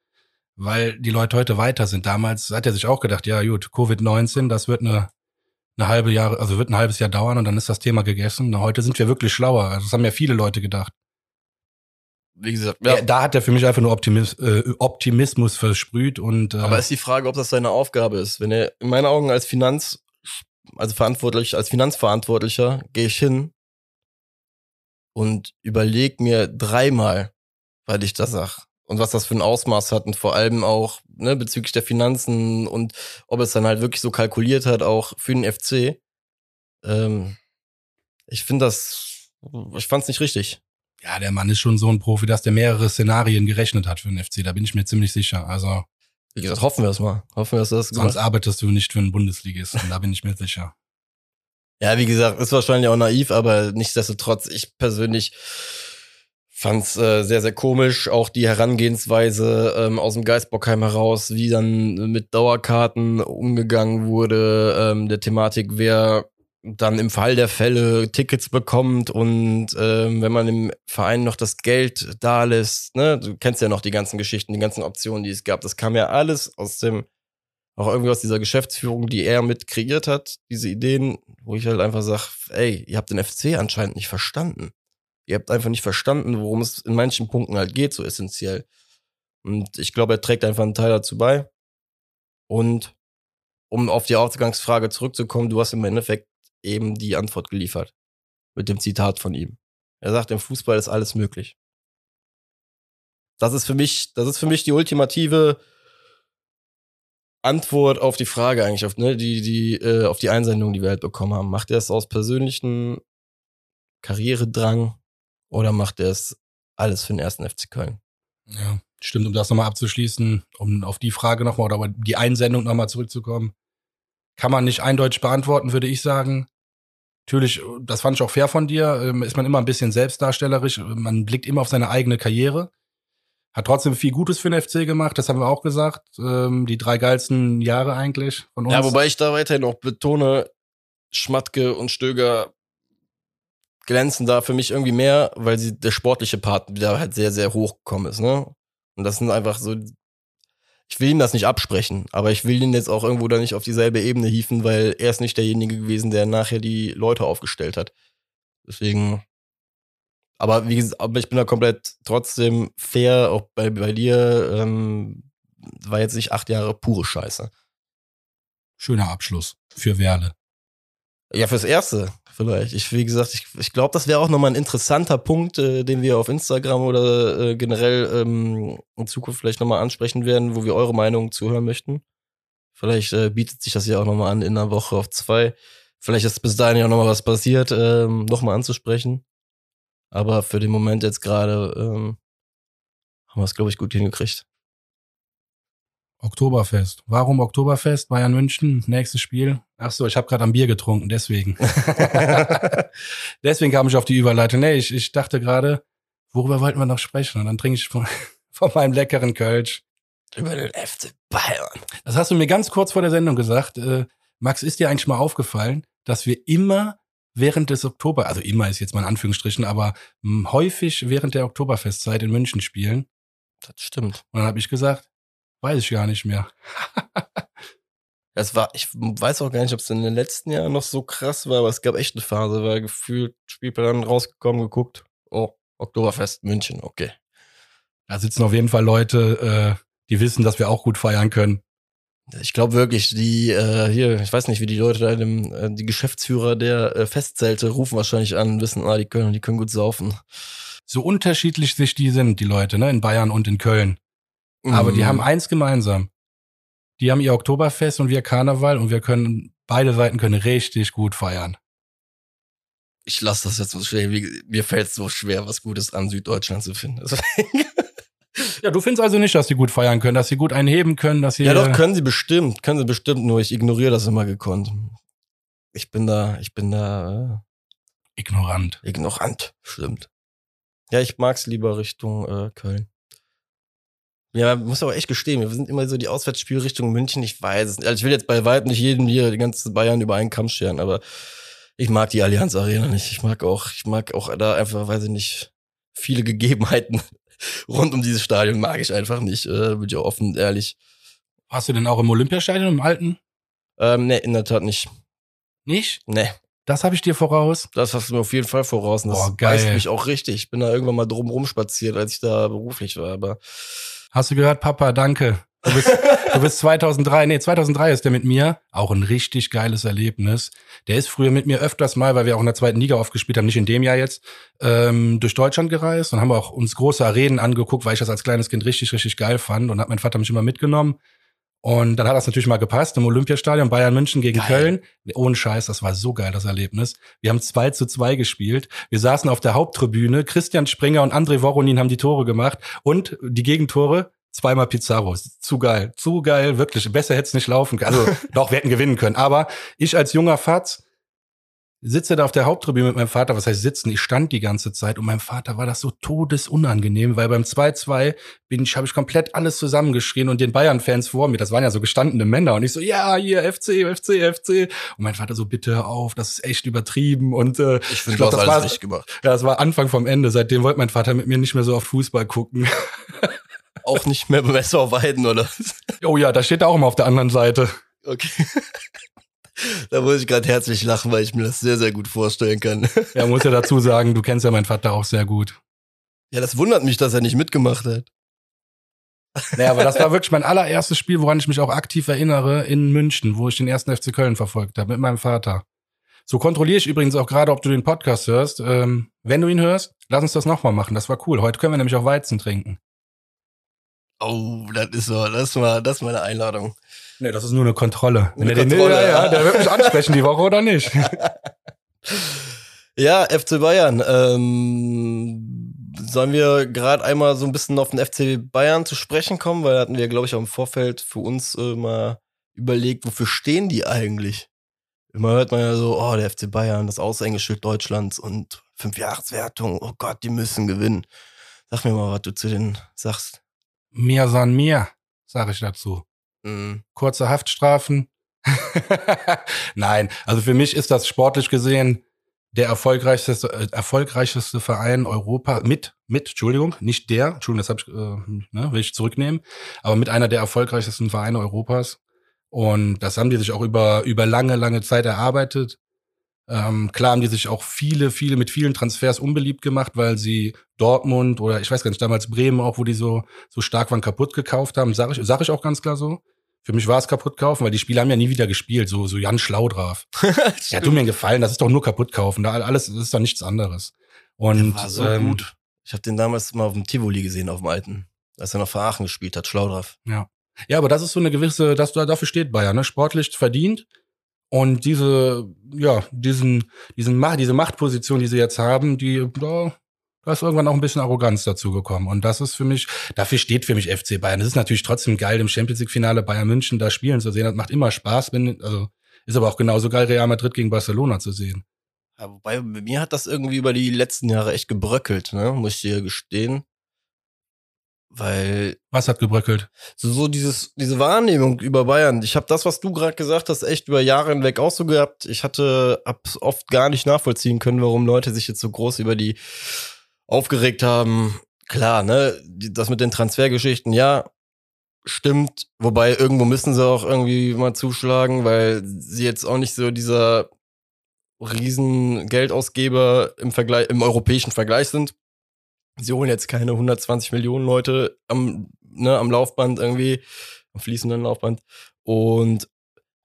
weil die Leute heute weiter sind. Damals hat er sich auch gedacht, ja gut, Covid-19, das wird eine, eine halbe Jahre, also wird ein halbes Jahr dauern und dann ist das Thema gegessen. heute sind wir wirklich schlauer. Also das haben ja viele Leute gedacht. Wie gesagt, ja. Da hat er für mich einfach nur Optimis, äh, Optimismus versprüht und. Äh, Aber ist die Frage, ob das seine Aufgabe ist. Wenn er in meinen Augen als Finanz also verantwortlich, als Finanzverantwortlicher gehe ich hin und überlege mir dreimal, weil ich das sag und was das für ein Ausmaß hat und vor allem auch ne, bezüglich der Finanzen und ob es dann halt wirklich so kalkuliert hat, auch für den FC. Ähm, ich finde das, ich fand es nicht richtig. Ja, der Mann ist schon so ein Profi, dass der mehrere Szenarien gerechnet hat für den FC. Da bin ich mir ziemlich sicher. Also wie gesagt, hoffen wir es mal. Hoffen wir, dass das Sonst gemacht. arbeitest du nicht für einen Bundesligisten, da bin ich mir sicher. Ja, wie gesagt, ist wahrscheinlich auch naiv, aber nichtsdestotrotz, ich persönlich fand es äh, sehr, sehr komisch. Auch die Herangehensweise ähm, aus dem Geistbockheim heraus, wie dann mit Dauerkarten umgegangen wurde, ähm, der Thematik, wer dann im Fall der Fälle Tickets bekommt und ähm, wenn man im Verein noch das Geld da lässt, ne, du kennst ja noch die ganzen Geschichten, die ganzen Optionen, die es gab, das kam ja alles aus dem, auch irgendwie aus dieser Geschäftsführung, die er mit kreiert hat, diese Ideen, wo ich halt einfach sage, ey, ihr habt den FC anscheinend nicht verstanden. Ihr habt einfach nicht verstanden, worum es in manchen Punkten halt geht, so essentiell. Und ich glaube, er trägt einfach einen Teil dazu bei. Und um auf die Ausgangsfrage zurückzukommen, du hast im Endeffekt eben die Antwort geliefert. Mit dem Zitat von ihm. Er sagt, im Fußball ist alles möglich. Das ist für mich, das ist für mich die ultimative Antwort auf die Frage eigentlich, auf, ne, die, die, äh, auf die Einsendung, die wir halt bekommen haben. Macht er es aus persönlichem Karrieredrang oder macht er es alles für den ersten FC Köln? Ja, stimmt, um das nochmal abzuschließen, um auf die Frage nochmal oder die Einsendung nochmal zurückzukommen kann man nicht eindeutig beantworten, würde ich sagen. Natürlich, das fand ich auch fair von dir, ähm, ist man immer ein bisschen selbstdarstellerisch. Man blickt immer auf seine eigene Karriere. Hat trotzdem viel Gutes für den FC gemacht, das haben wir auch gesagt. Ähm, die drei geilsten Jahre eigentlich von uns. Ja, wobei ich da weiterhin auch betone, Schmatke und Stöger glänzen da für mich irgendwie mehr, weil sie der sportliche Part da halt sehr, sehr hoch gekommen ist, ne? Und das sind einfach so ich will ihm das nicht absprechen, aber ich will ihn jetzt auch irgendwo da nicht auf dieselbe Ebene hieven, weil er ist nicht derjenige gewesen, der nachher die Leute aufgestellt hat. Deswegen, aber wie gesagt, ich bin da komplett trotzdem fair, auch bei, bei dir, ähm, war jetzt nicht acht Jahre pure Scheiße. Schöner Abschluss für Werle. Ja, fürs Erste vielleicht. Ich, wie gesagt, ich, ich glaube, das wäre auch nochmal ein interessanter Punkt, äh, den wir auf Instagram oder äh, generell ähm, in Zukunft vielleicht nochmal ansprechen werden, wo wir eure Meinung zuhören möchten. Vielleicht äh, bietet sich das ja auch nochmal an, in einer Woche auf zwei. Vielleicht ist bis dahin ja nochmal was passiert, ähm, nochmal anzusprechen. Aber für den Moment jetzt gerade ähm, haben wir es, glaube ich, gut hingekriegt. Oktoberfest. Warum Oktoberfest? Bayern München, nächstes Spiel. Ach so, ich habe gerade am Bier getrunken, deswegen. deswegen kam ich auf die Überleitung. Nee, ich, ich dachte gerade, worüber wollten wir noch sprechen? Und dann trinke ich von, von meinem leckeren Kölsch. Über den FC Bayern. Das hast du mir ganz kurz vor der Sendung gesagt. Äh, Max, ist dir eigentlich mal aufgefallen, dass wir immer während des Oktober, also immer ist jetzt mal in Anführungsstrichen, aber mh, häufig während der Oktoberfestzeit in München spielen? Das stimmt. Und dann habe ich gesagt, weiß ich gar nicht mehr. Das war, ich weiß auch gar nicht, ob es in den letzten Jahren noch so krass war, aber es gab echt eine Phase, weil gefühlt Spielplan rausgekommen, geguckt, oh, Oktoberfest München, okay. Da sitzen auf jeden Fall Leute, äh, die wissen, dass wir auch gut feiern können. Ich glaube wirklich, die äh, hier, ich weiß nicht, wie die Leute da dem, äh, die Geschäftsführer der äh, Festzelte rufen wahrscheinlich an, wissen, ah, die können, die können gut saufen. So unterschiedlich sich die sind, die Leute, ne, in Bayern und in Köln. Aber die Mhm. haben eins gemeinsam. Die haben ihr Oktoberfest und wir Karneval und wir können, beide Seiten können richtig gut feiern. Ich lasse das jetzt so schwer. Mir fällt es so schwer, was Gutes an Süddeutschland zu finden. Ja, du findest also nicht, dass sie gut feiern können, dass sie gut einheben können, dass sie. ja, doch, können sie bestimmt. Können sie bestimmt, nur ich ignoriere das immer gekonnt. Ich bin da, ich bin da ignorant. äh, ignorant. Stimmt. Ja, ich mag's lieber Richtung äh, Köln. Ja, muss aber echt gestehen, wir sind immer so die Auswärtsspiele Richtung München. Ich weiß es nicht. Also ich will jetzt bei weitem nicht jedem hier, die ganze Bayern über einen Kamm scheren, aber ich mag die Allianz Arena nicht. Ich mag auch, ich mag auch da einfach, weiß ich nicht, viele Gegebenheiten rund um dieses Stadion mag ich einfach nicht. Äh, bin ich auch offen, und ehrlich. Hast du denn auch im Olympiastadion im alten? Ähm, nee, in der Tat nicht. Nicht? Nee, Das habe ich dir voraus. das hast du mir auf jeden Fall voraus. Und das Boah, geil. mich auch richtig. Ich bin da irgendwann mal drum rumspaziert, als ich da beruflich war, aber Hast du gehört, Papa, danke. Du bist, du bist 2003, nee, 2003 ist der mit mir. Auch ein richtig geiles Erlebnis. Der ist früher mit mir öfters mal, weil wir auch in der zweiten Liga aufgespielt haben, nicht in dem Jahr jetzt, ähm, durch Deutschland gereist und haben auch uns große Arenen angeguckt, weil ich das als kleines Kind richtig, richtig geil fand und hat mein Vater mich immer mitgenommen. Und dann hat das natürlich mal gepasst im Olympiastadion Bayern München gegen Geil. Köln. Ohne Scheiß, das war so geil, das Erlebnis. Wir haben 2 zu 2 gespielt. Wir saßen auf der Haupttribüne. Christian Springer und André Voronin haben die Tore gemacht. Und die Gegentore, zweimal Pizarro. Zu geil. Zu geil, wirklich. Besser hätte es nicht laufen können. Also doch, wir hätten gewinnen können. Aber ich als junger Fatz sitze da auf der Haupttribüne mit meinem Vater. Was heißt sitzen? Ich stand die ganze Zeit und meinem Vater war das so todesunangenehm, weil beim 2-2 bin ich, habe ich komplett alles zusammengeschrien und den Bayern-Fans vor mir, das waren ja so gestandene Männer und ich so, ja, hier, FC, FC, FC. Und mein Vater so, bitte hör auf, das ist echt übertrieben und äh, ich finde, das alles war- richtig gemacht. ja, das war Anfang vom Ende. Seitdem wollte mein Vater mit mir nicht mehr so auf Fußball gucken. Auch nicht mehr beim SV Weiden, oder? Oh ja, da steht er auch immer auf der anderen Seite. Okay. da muss ich gerade herzlich lachen, weil ich mir das sehr, sehr gut vorstellen kann. Ja, muss ja dazu sagen, du kennst ja meinen Vater auch sehr gut. Ja, das wundert mich, dass er nicht mitgemacht hat. Naja, aber das war wirklich mein allererstes Spiel, woran ich mich auch aktiv erinnere, in München, wo ich den ersten FC Köln verfolgt habe, mit meinem Vater. So kontrolliere ich übrigens auch gerade, ob du den Podcast hörst. Ähm, wenn du ihn hörst, lass uns das nochmal machen. Das war cool. Heute können wir nämlich auch Weizen trinken. Oh, das ist so, das ist mal, das ist meine Einladung. Nee, das ist nur eine Kontrolle. Eine den, Kontrolle, ja, ja, ja. der wird mich ansprechen die Woche oder nicht. Ja, FC Bayern. Ähm, sollen wir gerade einmal so ein bisschen auf den FC Bayern zu sprechen kommen? Weil da hatten wir, glaube ich, auch im Vorfeld für uns äh, mal überlegt, wofür stehen die eigentlich? Immer hört man ja so, oh, der FC Bayern, das Aushängeschild Deutschlands und Fünfjahreswertung, oh Gott, die müssen gewinnen. Sag mir mal, was du zu denen sagst. Mir san mir, sage ich dazu. Mhm. kurze Haftstrafen. Nein, also für mich ist das sportlich gesehen der erfolgreichste, äh, erfolgreichste Verein Europa mit, mit, Entschuldigung, nicht der, Entschuldigung, das hab ich, äh, ne, will ich zurücknehmen, aber mit einer der erfolgreichsten Vereine Europas. Und das haben die sich auch über, über lange, lange Zeit erarbeitet. Ähm, klar haben die sich auch viele, viele mit vielen Transfers unbeliebt gemacht, weil sie Dortmund oder ich weiß gar nicht, damals Bremen auch, wo die so, so stark waren, kaputt gekauft haben. Sag ich, sag ich auch ganz klar so. Für mich war es kaputt kaufen, weil die Spieler haben ja nie wieder gespielt, so, so Jan Schlau drauf. Ja, tut mir gefallen, das ist doch nur kaputt kaufen. Da alles, das ist doch nichts anderes. Und war so ähm, gut. Ich habe den damals mal auf dem Tivoli gesehen, auf dem alten. Als er noch für Aachen gespielt hat, schlau drauf. Ja. Ja, aber das ist so eine gewisse, das, dafür steht Bayern, ne? Sportlich verdient. Und diese, ja, diesen, diesen Macht, diese Machtposition, die sie jetzt haben, die, ja, Da ist irgendwann auch ein bisschen Arroganz dazu gekommen. Und das ist für mich, dafür steht für mich FC Bayern. Es ist natürlich trotzdem geil, im Champions League-Finale Bayern München da spielen zu sehen. Das macht immer Spaß. Wenn, also ist aber auch genauso geil, Real Madrid gegen Barcelona zu sehen. Ja, wobei, bei mir hat das irgendwie über die letzten Jahre echt gebröckelt, ne? Muss ich dir gestehen. Weil. Was hat gebröckelt? So, so dieses, diese Wahrnehmung über Bayern. Ich habe das, was du gerade gesagt hast, echt über Jahre hinweg auch so gehabt. Ich hatte, hab's oft gar nicht nachvollziehen können, warum Leute sich jetzt so groß über die aufgeregt haben. Klar, ne, das mit den Transfergeschichten, ja, stimmt. Wobei irgendwo müssen sie auch irgendwie mal zuschlagen, weil sie jetzt auch nicht so dieser riesen Geldausgeber im Vergleich, im europäischen Vergleich sind. Sie holen jetzt keine 120 Millionen Leute am, ne, am Laufband irgendwie, am fließenden Laufband. Und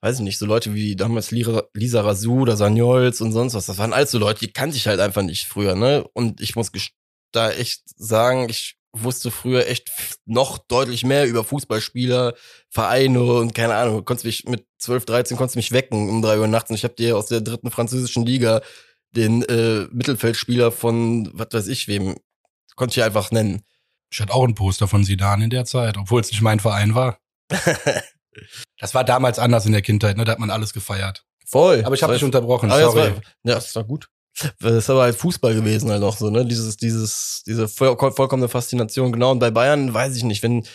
weiß ich nicht, so Leute wie damals Lisa Razou oder Sanyols und sonst was, das waren alles so Leute, die kannte ich halt einfach nicht früher, ne? Und ich muss da echt sagen, ich wusste früher echt noch deutlich mehr über Fußballspieler, Vereine und keine Ahnung. Konntest mich mit 12, 13 konntest mich wecken um drei Uhr nachts und ich habe dir aus der dritten französischen Liga den äh, Mittelfeldspieler von was weiß ich wem konnte ich einfach nennen. Ich hatte auch ein Poster von Sidan in der Zeit, obwohl es nicht mein Verein war. das war damals anders in der Kindheit, ne? Da hat man alles gefeiert. Voll. Aber ich habe dich unterbrochen. Sorry. Sorry. Ja, das war gut. Das ist aber halt Fußball gewesen halt auch so, ne? Dieses, dieses, diese voll, vollkommene Faszination. Genau. Und bei Bayern weiß ich nicht, wenn,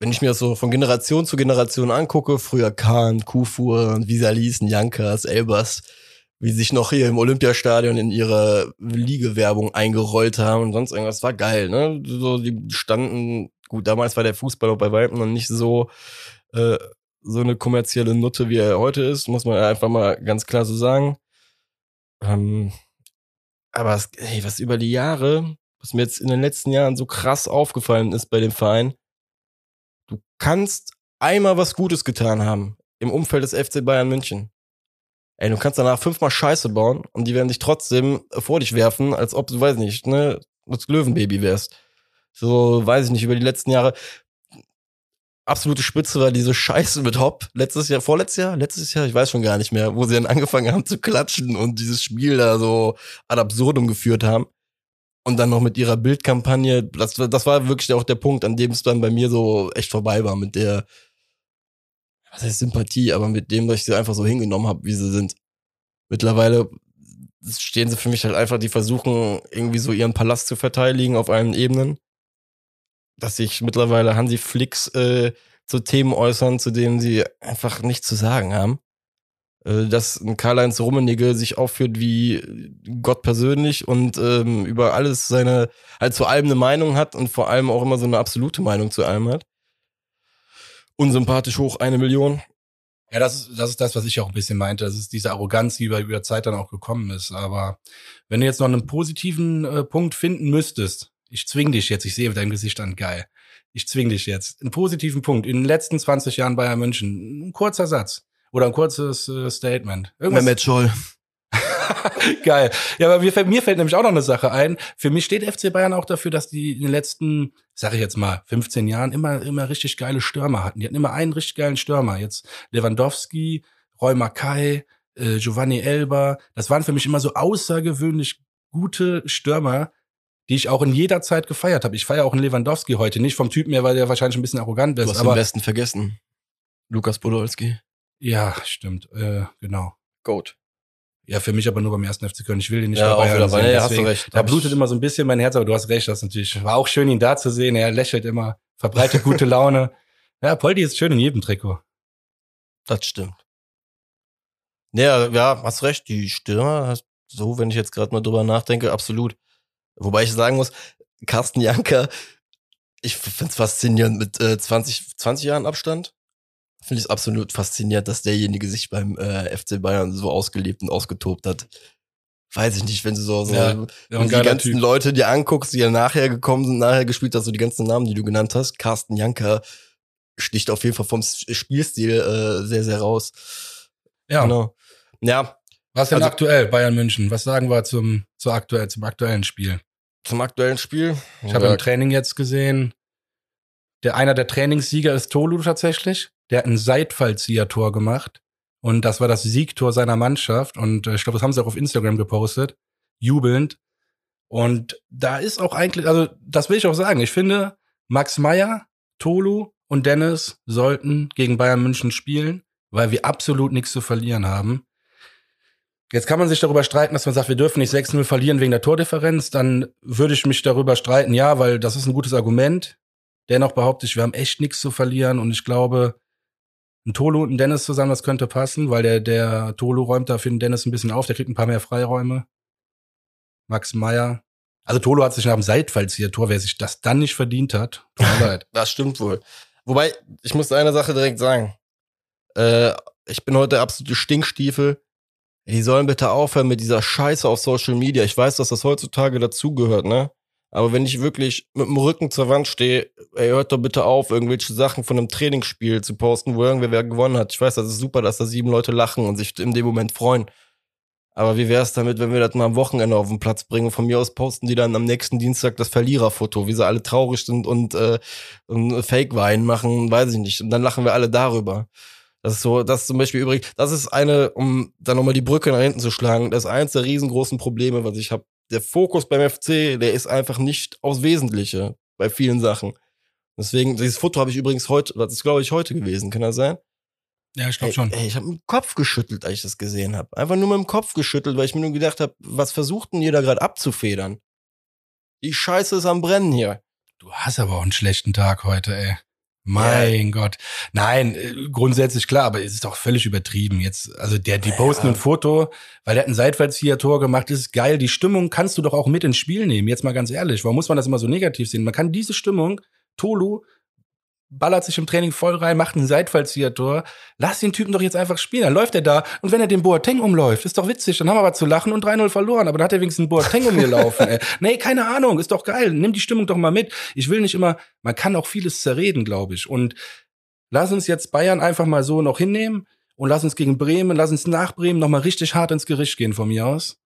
wenn ich mir das so von Generation zu Generation angucke, früher Kahn, Kufur, Visalis, Jankas, Elbers, wie sie sich noch hier im Olympiastadion in ihre Liegewerbung eingerollt haben und sonst irgendwas. War geil, ne? So, die standen, gut, damals war der Fußball auch bei Weitem noch nicht so, äh, so eine kommerzielle Nutte, wie er heute ist, muss man einfach mal ganz klar so sagen. Ähm, aber es, hey, was über die Jahre, was mir jetzt in den letzten Jahren so krass aufgefallen ist bei dem Verein, du kannst einmal was Gutes getan haben im Umfeld des FC Bayern München. Ey, du kannst danach fünfmal Scheiße bauen und die werden dich trotzdem vor dich werfen, als ob du, weiß nicht, ne, das Löwenbaby wärst. So, weiß ich nicht, über die letzten Jahre. Absolute Spitze war diese Scheiße mit Hopp. Letztes Jahr, vorletztes Jahr, letztes Jahr, ich weiß schon gar nicht mehr, wo sie dann angefangen haben zu klatschen und dieses Spiel da so ad absurdum geführt haben. Und dann noch mit ihrer Bildkampagne, das, das war wirklich auch der Punkt, an dem es dann bei mir so echt vorbei war mit der, was heißt Sympathie, aber mit dem, dass ich sie einfach so hingenommen habe, wie sie sind. Mittlerweile stehen sie für mich halt einfach, die versuchen irgendwie so ihren Palast zu verteidigen auf allen Ebenen. Dass sich mittlerweile Hansi Flicks äh, zu Themen äußern, zu denen sie einfach nichts zu sagen haben. Äh, dass ein Karl-Heinz Rummenigge sich aufführt wie Gott persönlich und ähm, über alles seine, halt zu allem eine Meinung hat und vor allem auch immer so eine absolute Meinung zu allem hat unsympathisch hoch eine Million. Ja, das ist, das ist das, was ich auch ein bisschen meinte. Das ist diese Arroganz, die über, über Zeit dann auch gekommen ist. Aber wenn du jetzt noch einen positiven äh, Punkt finden müsstest, ich zwing dich jetzt, ich sehe dein Gesicht an, geil. Ich zwing dich jetzt. Einen positiven Punkt. In den letzten 20 Jahren Bayern München. Ein kurzer Satz. Oder ein kurzes äh, Statement. Irgendwas. Mehmet Scholl. Geil. Ja, aber mir fällt, mir fällt nämlich auch noch eine Sache ein. Für mich steht FC Bayern auch dafür, dass die in den letzten, sag ich jetzt mal, 15 Jahren immer, immer richtig geile Stürmer hatten. Die hatten immer einen richtig geilen Stürmer. Jetzt Lewandowski, Roy Mackay, äh, Giovanni Elba. Das waren für mich immer so außergewöhnlich gute Stürmer, die ich auch in jeder Zeit gefeiert habe. Ich feiere auch einen Lewandowski heute nicht vom Typen her, weil der wahrscheinlich ein bisschen arrogant ist. Du hast aber, den besten vergessen. Lukas Podolski. Ja, stimmt. Äh, genau. Goat. Ja, für mich aber nur beim ersten FC Köln. Ich will ihn nicht ja, dabei haben. Ja, ja, hast du recht. Da blutet immer so ein bisschen mein Herz, aber du hast recht, das natürlich war auch schön, ihn da zu sehen. Er lächelt immer, verbreitet gute Laune. Ja, Poldi ist schön in jedem Trikot. Das stimmt. Ja, ja, hast recht. Die Stürmer, so, wenn ich jetzt gerade mal drüber nachdenke, absolut. Wobei ich sagen muss, Carsten Janker, ich find's faszinierend mit äh, 20, 20 Jahren Abstand finde ich es absolut faszinierend, dass derjenige sich beim äh, FC Bayern so ausgelebt und ausgetobt hat. Weiß ich nicht, wenn du so, so ja, wenn die ganzen typ. Leute dir anguckst, die ja nachher gekommen sind, nachher gespielt hast, so die ganzen Namen, die du genannt hast, Carsten Janker sticht auf jeden Fall vom Spielstil äh, sehr, sehr raus. Ja. Genau. Ja. Was denn also, aktuell Bayern München? Was sagen wir zum, zu aktuell, zum aktuellen Spiel? Zum aktuellen Spiel? Ich habe im Training jetzt gesehen, der einer der Trainingssieger ist Tolu tatsächlich. Der hat ein Seitfallzieher-Tor gemacht. Und das war das Siegtor seiner Mannschaft. Und äh, ich glaube, das haben sie auch auf Instagram gepostet. Jubelnd. Und da ist auch eigentlich, also das will ich auch sagen, ich finde, Max Meyer, Tolu und Dennis sollten gegen Bayern München spielen, weil wir absolut nichts zu verlieren haben. Jetzt kann man sich darüber streiten, dass man sagt, wir dürfen nicht 6-0 verlieren wegen der Tordifferenz. Dann würde ich mich darüber streiten, ja, weil das ist ein gutes Argument. Dennoch behaupte ich, wir haben echt nichts zu verlieren und ich glaube, ein Tolo und ein Dennis zusammen, das könnte passen, weil der, der Tolo räumt da für den Dennis ein bisschen auf, der kriegt ein paar mehr Freiräume. Max Meyer. Also Tolo hat sich nach dem Seitfallzieher-Tor, wer sich das dann nicht verdient hat, tut mir leid. Das stimmt wohl. Wobei, ich muss eine Sache direkt sagen. Äh, ich bin heute der absolute Stinkstiefel. Die sollen bitte aufhören mit dieser Scheiße auf Social Media. Ich weiß, dass das heutzutage dazugehört, ne? Aber wenn ich wirklich mit dem Rücken zur Wand stehe, ey, hört doch bitte auf, irgendwelche Sachen von einem Trainingsspiel zu posten, wo irgendwer wer gewonnen hat. Ich weiß, das ist super, dass da sieben Leute lachen und sich in dem Moment freuen. Aber wie wäre es damit, wenn wir das mal am Wochenende auf den Platz bringen? Von mir aus posten die dann am nächsten Dienstag das Verliererfoto, wie sie alle traurig sind und, äh, und Fake-Wein machen, weiß ich nicht. Und dann lachen wir alle darüber. Das ist so, das ist zum Beispiel übrigens, das ist eine, um dann nochmal die Brücke nach hinten zu schlagen, das ist eins der riesengroßen Probleme, was ich habe. Der Fokus beim FC, der ist einfach nicht aufs Wesentliche bei vielen Sachen. Deswegen, dieses Foto habe ich übrigens heute, das ist glaube ich heute gewesen, kann das sein? Ja, ich glaube schon. Ey, ich habe mit dem Kopf geschüttelt, als ich das gesehen habe. Einfach nur mit dem Kopf geschüttelt, weil ich mir nur gedacht habe, was versucht denn ihr da gerade abzufedern? Die Scheiße ist am Brennen hier. Du hast aber auch einen schlechten Tag heute, ey. Mein ja. Gott. Nein, äh, grundsätzlich klar, aber es ist doch völlig übertrieben jetzt. Also der, die posten ja. ein Foto, weil der hat ein Seitwärtszieher-Tor gemacht, das ist geil. Die Stimmung kannst du doch auch mit ins Spiel nehmen. Jetzt mal ganz ehrlich. Warum muss man das immer so negativ sehen? Man kann diese Stimmung, Tolu, ballert sich im Training voll rein, macht ein Seitfallzieher-Tor. Lass den Typen doch jetzt einfach spielen. Dann läuft er da. Und wenn er den Boateng umläuft, ist doch witzig. Dann haben wir was zu lachen und 3-0 verloren. Aber dann hat er wenigstens einen Boateng umgelaufen. ey. Nee, keine Ahnung. Ist doch geil. Nimm die Stimmung doch mal mit. Ich will nicht immer, man kann auch vieles zerreden, glaube ich. Und lass uns jetzt Bayern einfach mal so noch hinnehmen. Und lass uns gegen Bremen, lass uns nach Bremen noch mal richtig hart ins Gericht gehen von mir aus.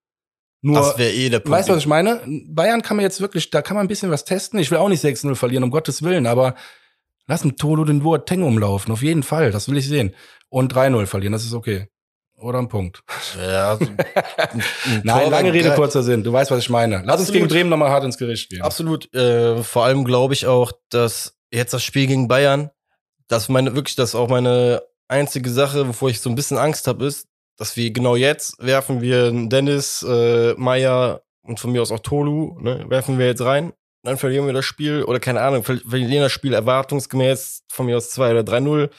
Nur, das wäre eh der Punkt. Weißt du, was ich meine? Bayern kann man jetzt wirklich, da kann man ein bisschen was testen. Ich will auch nicht 6-0 verlieren, um Gottes Willen, aber Lass einen Tolo den Boateng umlaufen, auf jeden Fall, das will ich sehen. Und 3-0 verlieren, das ist okay. Oder ein Punkt. Ja, also ein Nein, lange Rede, kurzer Sinn. Du weißt, was ich meine. Lass Absolut. uns gegen Bremen nochmal hart ins Gericht gehen. Absolut. Äh, vor allem glaube ich auch, dass jetzt das Spiel gegen Bayern, dass meine, wirklich, das auch meine einzige Sache, wovor ich so ein bisschen Angst habe, ist, dass wir genau jetzt werfen wir Dennis, äh, Meier und von mir aus auch Tolu, ne, werfen wir jetzt rein dann verlieren wir das Spiel oder keine Ahnung, verlieren das Spiel erwartungsgemäß von mir aus 2 oder 3-0.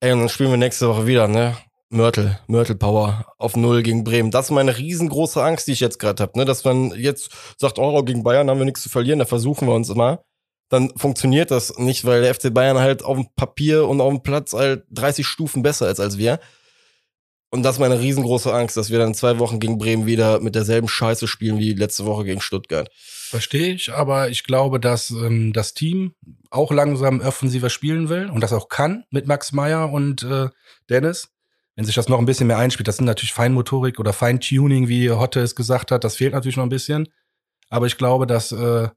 Ey, und dann spielen wir nächste Woche wieder, ne? Mörtel, Mörtel Power auf Null gegen Bremen. Das ist meine riesengroße Angst, die ich jetzt gerade habe, ne? Dass man jetzt sagt, oh, gegen Bayern haben wir nichts zu verlieren, da versuchen wir uns immer. Dann funktioniert das nicht, weil der FC Bayern halt auf dem Papier und auf dem Platz halt 30 Stufen besser ist als wir. Und das ist meine riesengroße Angst, dass wir dann zwei Wochen gegen Bremen wieder mit derselben Scheiße spielen wie letzte Woche gegen Stuttgart. Verstehe ich, aber ich glaube, dass ähm, das Team auch langsam offensiver spielen will und das auch kann mit Max Meyer und äh, Dennis. Wenn sich das noch ein bisschen mehr einspielt, das sind natürlich Feinmotorik oder Feintuning, wie Hotte es gesagt hat, das fehlt natürlich noch ein bisschen. Aber ich glaube, dass, äh,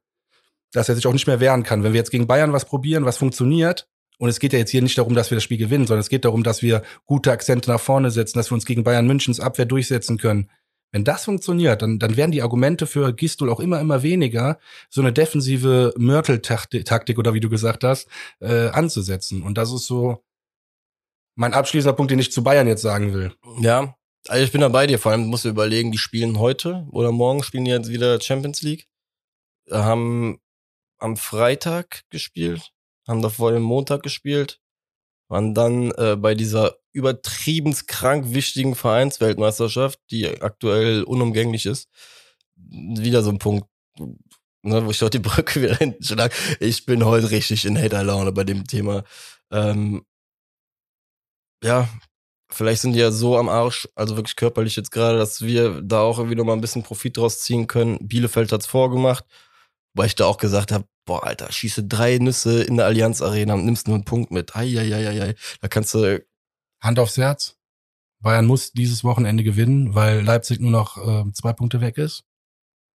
dass er sich auch nicht mehr wehren kann. Wenn wir jetzt gegen Bayern was probieren, was funktioniert, und es geht ja jetzt hier nicht darum, dass wir das Spiel gewinnen, sondern es geht darum, dass wir gute Akzente nach vorne setzen, dass wir uns gegen Bayern Münchens Abwehr durchsetzen können. Wenn das funktioniert, dann, dann werden die Argumente für Gistul auch immer, immer weniger, so eine defensive Mörtel-Taktik oder wie du gesagt hast, äh, anzusetzen. Und das ist so mein abschließender Punkt, den ich zu Bayern jetzt sagen will. Ja, also ich bin da bei dir. Vor allem musst du überlegen, die spielen heute oder morgen spielen die jetzt wieder Champions League. Haben am Freitag gespielt, haben davor den Montag gespielt, waren dann äh, bei dieser übertriebens krank wichtigen Vereinsweltmeisterschaft, die aktuell unumgänglich ist, wieder so ein Punkt, ne, wo ich dort die Brücke wieder hinten schlag. Ich bin heute richtig in Hater-Laune bei dem Thema. Ähm, ja, vielleicht sind die ja so am Arsch, also wirklich körperlich jetzt gerade, dass wir da auch irgendwie nochmal ein bisschen Profit draus ziehen können. Bielefeld hat's vorgemacht, weil ich da auch gesagt habe, boah, Alter, schieße drei Nüsse in der Allianz Arena und nimmst nur einen Punkt mit. Eieieiei. Da kannst du Hand aufs Herz. Bayern muss dieses Wochenende gewinnen, weil Leipzig nur noch äh, zwei Punkte weg ist.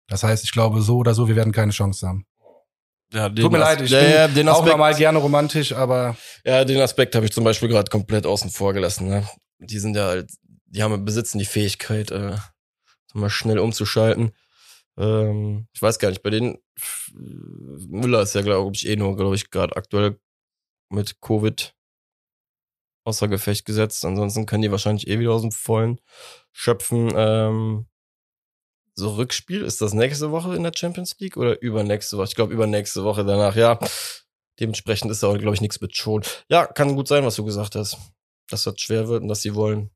Das heißt, ich glaube, so oder so, wir werden keine Chance haben. Ja, Tut mir leid, ich ja, bin ja, den Aspekt, auch mal gerne romantisch, aber. Ja, den Aspekt habe ich zum Beispiel gerade komplett außen vor gelassen. Ne? Die sind ja halt, die haben besitzen die Fähigkeit, äh, mal schnell umzuschalten. Ähm, ich weiß gar nicht, bei denen, Müller ist ja, glaube ich, eh nur, glaube ich, gerade aktuell mit Covid außer Gefecht gesetzt. Ansonsten können die wahrscheinlich eh wieder aus dem Vollen schöpfen. Ähm, so Rückspiel, ist das nächste Woche in der Champions League oder übernächste Woche? Ich glaube übernächste Woche danach, ja. Dementsprechend ist da auch, glaube ich, nichts mit schon. Ja, kann gut sein, was du gesagt hast. Dass das schwer wird und dass sie wollen.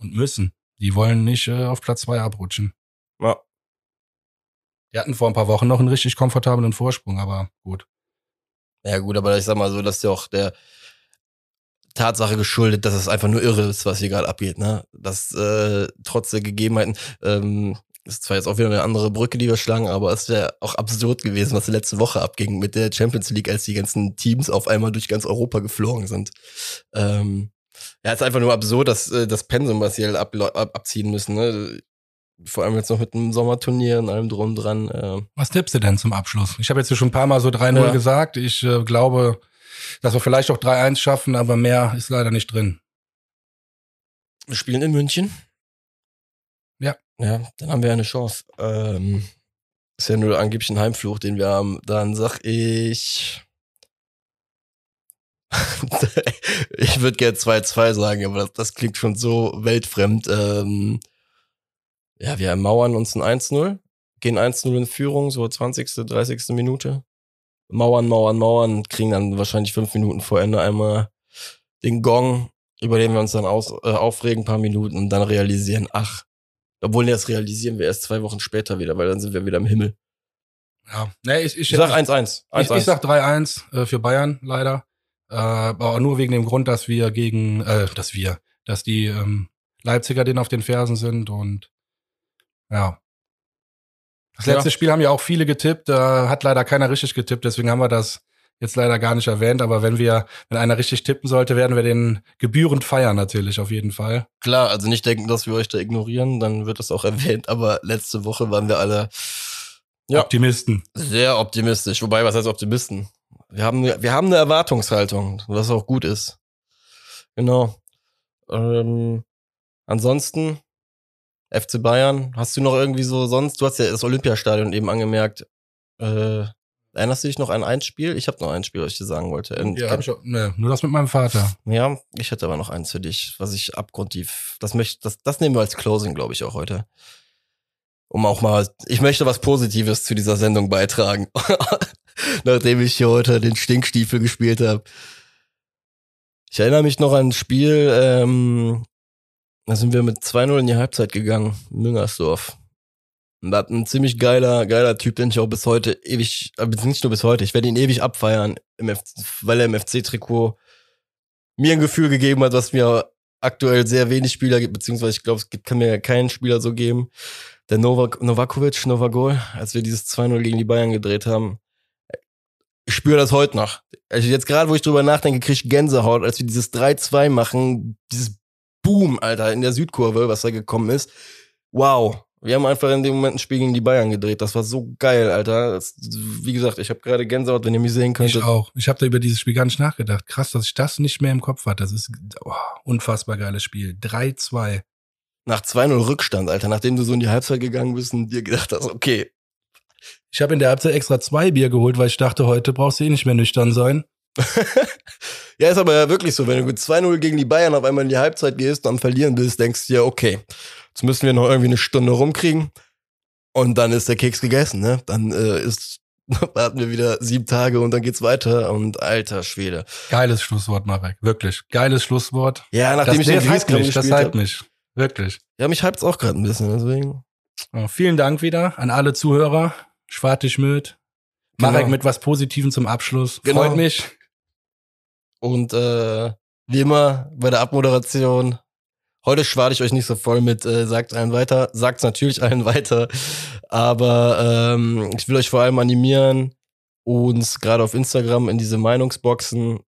Und müssen. Die wollen nicht äh, auf Platz zwei abrutschen. Ja. Die hatten vor ein paar Wochen noch einen richtig komfortablen Vorsprung, aber gut. Ja, gut, aber ich sag mal so, dass ja auch der Tatsache geschuldet, dass es einfach nur irre ist, was hier gerade abgeht, ne? Dass äh, trotz der Gegebenheiten, ähm, ist zwar jetzt auch wieder eine andere Brücke, die wir schlagen, aber es wäre auch absurd gewesen, was letzte Woche abging mit der Champions League, als die ganzen Teams auf einmal durch ganz Europa geflogen sind. Ähm, ja, ist einfach nur absurd, dass äh, das Pensum, was sie halt ab, ab, abziehen müssen. Ne? Vor allem jetzt noch mit einem Sommerturnier und allem drum dran. Äh. Was tippst du denn zum Abschluss? Ich habe jetzt schon ein paar Mal so 3-0 ja. gesagt. Ich äh, glaube, dass wir vielleicht auch 3-1 schaffen, aber mehr ist leider nicht drin. Wir spielen in München. Ja. Ja, dann haben wir eine Chance. Ähm, ist ja nur angeblich ein Heimfluch, den wir haben. Dann sag ich ich würde gerne 2-2 sagen, aber das, das, klingt schon so weltfremd. Ähm, ja, wir mauern uns ein 1-0, gehen 1-0 in Führung, so 20., 30. Minute. Mauern, mauern, mauern, kriegen dann wahrscheinlich fünf Minuten vor Ende einmal den Gong, über den wir uns dann aus, äh, aufregen, paar Minuten und dann realisieren, ach, obwohl das realisieren wir erst zwei Wochen später wieder, weil dann sind wir wieder im Himmel. Ja, nee, ich, ich, ich sag 1-1. Ich, ich sag 3-1 äh, für Bayern, leider. Äh, aber nur wegen dem Grund, dass wir gegen, äh, dass wir, dass die ähm, Leipziger denen auf den Fersen sind und ja. Das letzte ja. Spiel haben ja auch viele getippt, da hat leider keiner richtig getippt, deswegen haben wir das jetzt leider gar nicht erwähnt, aber wenn wir, wenn einer richtig tippen sollte, werden wir den gebührend feiern natürlich, auf jeden Fall. Klar, also nicht denken, dass wir euch da ignorieren, dann wird das auch erwähnt, aber letzte Woche waren wir alle ja, Optimisten. Sehr optimistisch. Wobei, was heißt Optimisten? Wir haben, wir haben eine Erwartungshaltung, was auch gut ist. Genau. Ähm, ansonsten, FC Bayern, hast du noch irgendwie so sonst, du hast ja das Olympiastadion eben angemerkt, äh, erinnerst du dich noch an ein Spiel? Ich habe noch ein Spiel, was ich dir sagen wollte. Ja, hab ich auch, ne, nur das mit meinem Vater. Ja, ich hätte aber noch eins für dich, was ich abgrundtief, das möchte, das, das nehmen wir als Closing, glaube ich, auch heute um auch mal, ich möchte was Positives zu dieser Sendung beitragen, nachdem ich hier heute den Stinkstiefel gespielt habe. Ich erinnere mich noch an ein Spiel, ähm, da sind wir mit 2-0 in die Halbzeit gegangen, Müngersdorf. Und da hat ein ziemlich geiler, geiler Typ, den ich auch bis heute ewig, äh, nicht nur bis heute, ich werde ihn ewig abfeiern, weil er im FC-Trikot mir ein Gefühl gegeben hat, was mir aktuell sehr wenig Spieler gibt, beziehungsweise ich glaube, es gibt, kann mir keinen Spieler so geben der Novak, Novakovic, Novagol, als wir dieses 2-0 gegen die Bayern gedreht haben. Ich spüre das heute noch. Also jetzt gerade, wo ich drüber nachdenke, kriege ich Gänsehaut, als wir dieses 3-2 machen, dieses Boom, Alter, in der Südkurve, was da gekommen ist. Wow. Wir haben einfach in dem Moment ein Spiel gegen die Bayern gedreht. Das war so geil, Alter. Das, wie gesagt, ich habe gerade Gänsehaut, wenn ihr mich sehen könnt. Ich auch. Ich habe da über dieses Spiel gar nicht nachgedacht. Krass, dass ich das nicht mehr im Kopf hatte. Das ist oh, unfassbar geiles Spiel. 3-2 nach 2-0 Rückstand, Alter, nachdem du so in die Halbzeit gegangen bist und dir gedacht hast, okay. Ich habe in der Halbzeit extra zwei Bier geholt, weil ich dachte, heute brauchst du eh nicht mehr nüchtern sein. ja, ist aber ja wirklich so, wenn du mit 2-0 gegen die Bayern auf einmal in die Halbzeit gehst und am Verlieren bist, denkst du dir, okay, jetzt müssen wir noch irgendwie eine Stunde rumkriegen und dann ist der Keks gegessen, ne? Dann äh, ist warten wir wieder sieben Tage und dann geht's weiter und alter Schwede. Geiles Schlusswort, Marek. Wirklich. Geiles Schlusswort. Ja, nachdem das, ich den das hypt mich, das hypt mich. Wirklich. Ja, mich hypt's auch gerade ein bisschen, deswegen. Ja, vielen Dank wieder an alle Zuhörer. Schwartig. Genau. Marek mit was Positivem zum Abschluss. Genau. Freut mich. Und äh, wie immer bei der Abmoderation. Heute schwade ich euch nicht so voll mit, äh, sagt allen weiter, sagt's natürlich allen weiter. Aber ähm, ich will euch vor allem animieren, uns gerade auf Instagram in diese Meinungsboxen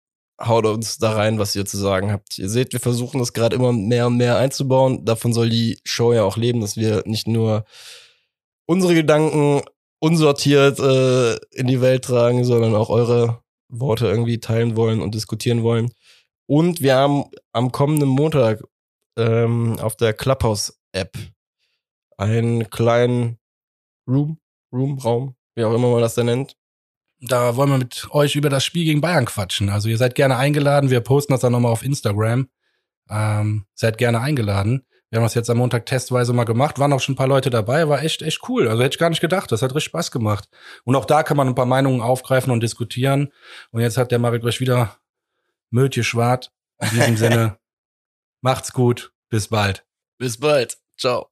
haut uns da rein, was ihr zu sagen habt. Ihr seht, wir versuchen das gerade immer mehr und mehr einzubauen. Davon soll die Show ja auch leben, dass wir nicht nur unsere Gedanken unsortiert äh, in die Welt tragen, sondern auch eure Worte irgendwie teilen wollen und diskutieren wollen. Und wir haben am kommenden Montag ähm, auf der Clubhouse-App einen kleinen Room, Room, Raum, wie auch immer man das denn nennt. Da wollen wir mit euch über das Spiel gegen Bayern quatschen. Also ihr seid gerne eingeladen. Wir posten das dann nochmal auf Instagram. Ähm, seid gerne eingeladen. Wir haben das jetzt am Montag testweise mal gemacht. Waren auch schon ein paar Leute dabei. War echt, echt cool. Also hätte ich gar nicht gedacht. Das hat richtig Spaß gemacht. Und auch da kann man ein paar Meinungen aufgreifen und diskutieren. Und jetzt hat der Marek euch wieder Mötje Schwart. In diesem Sinne, macht's gut. Bis bald. Bis bald. Ciao.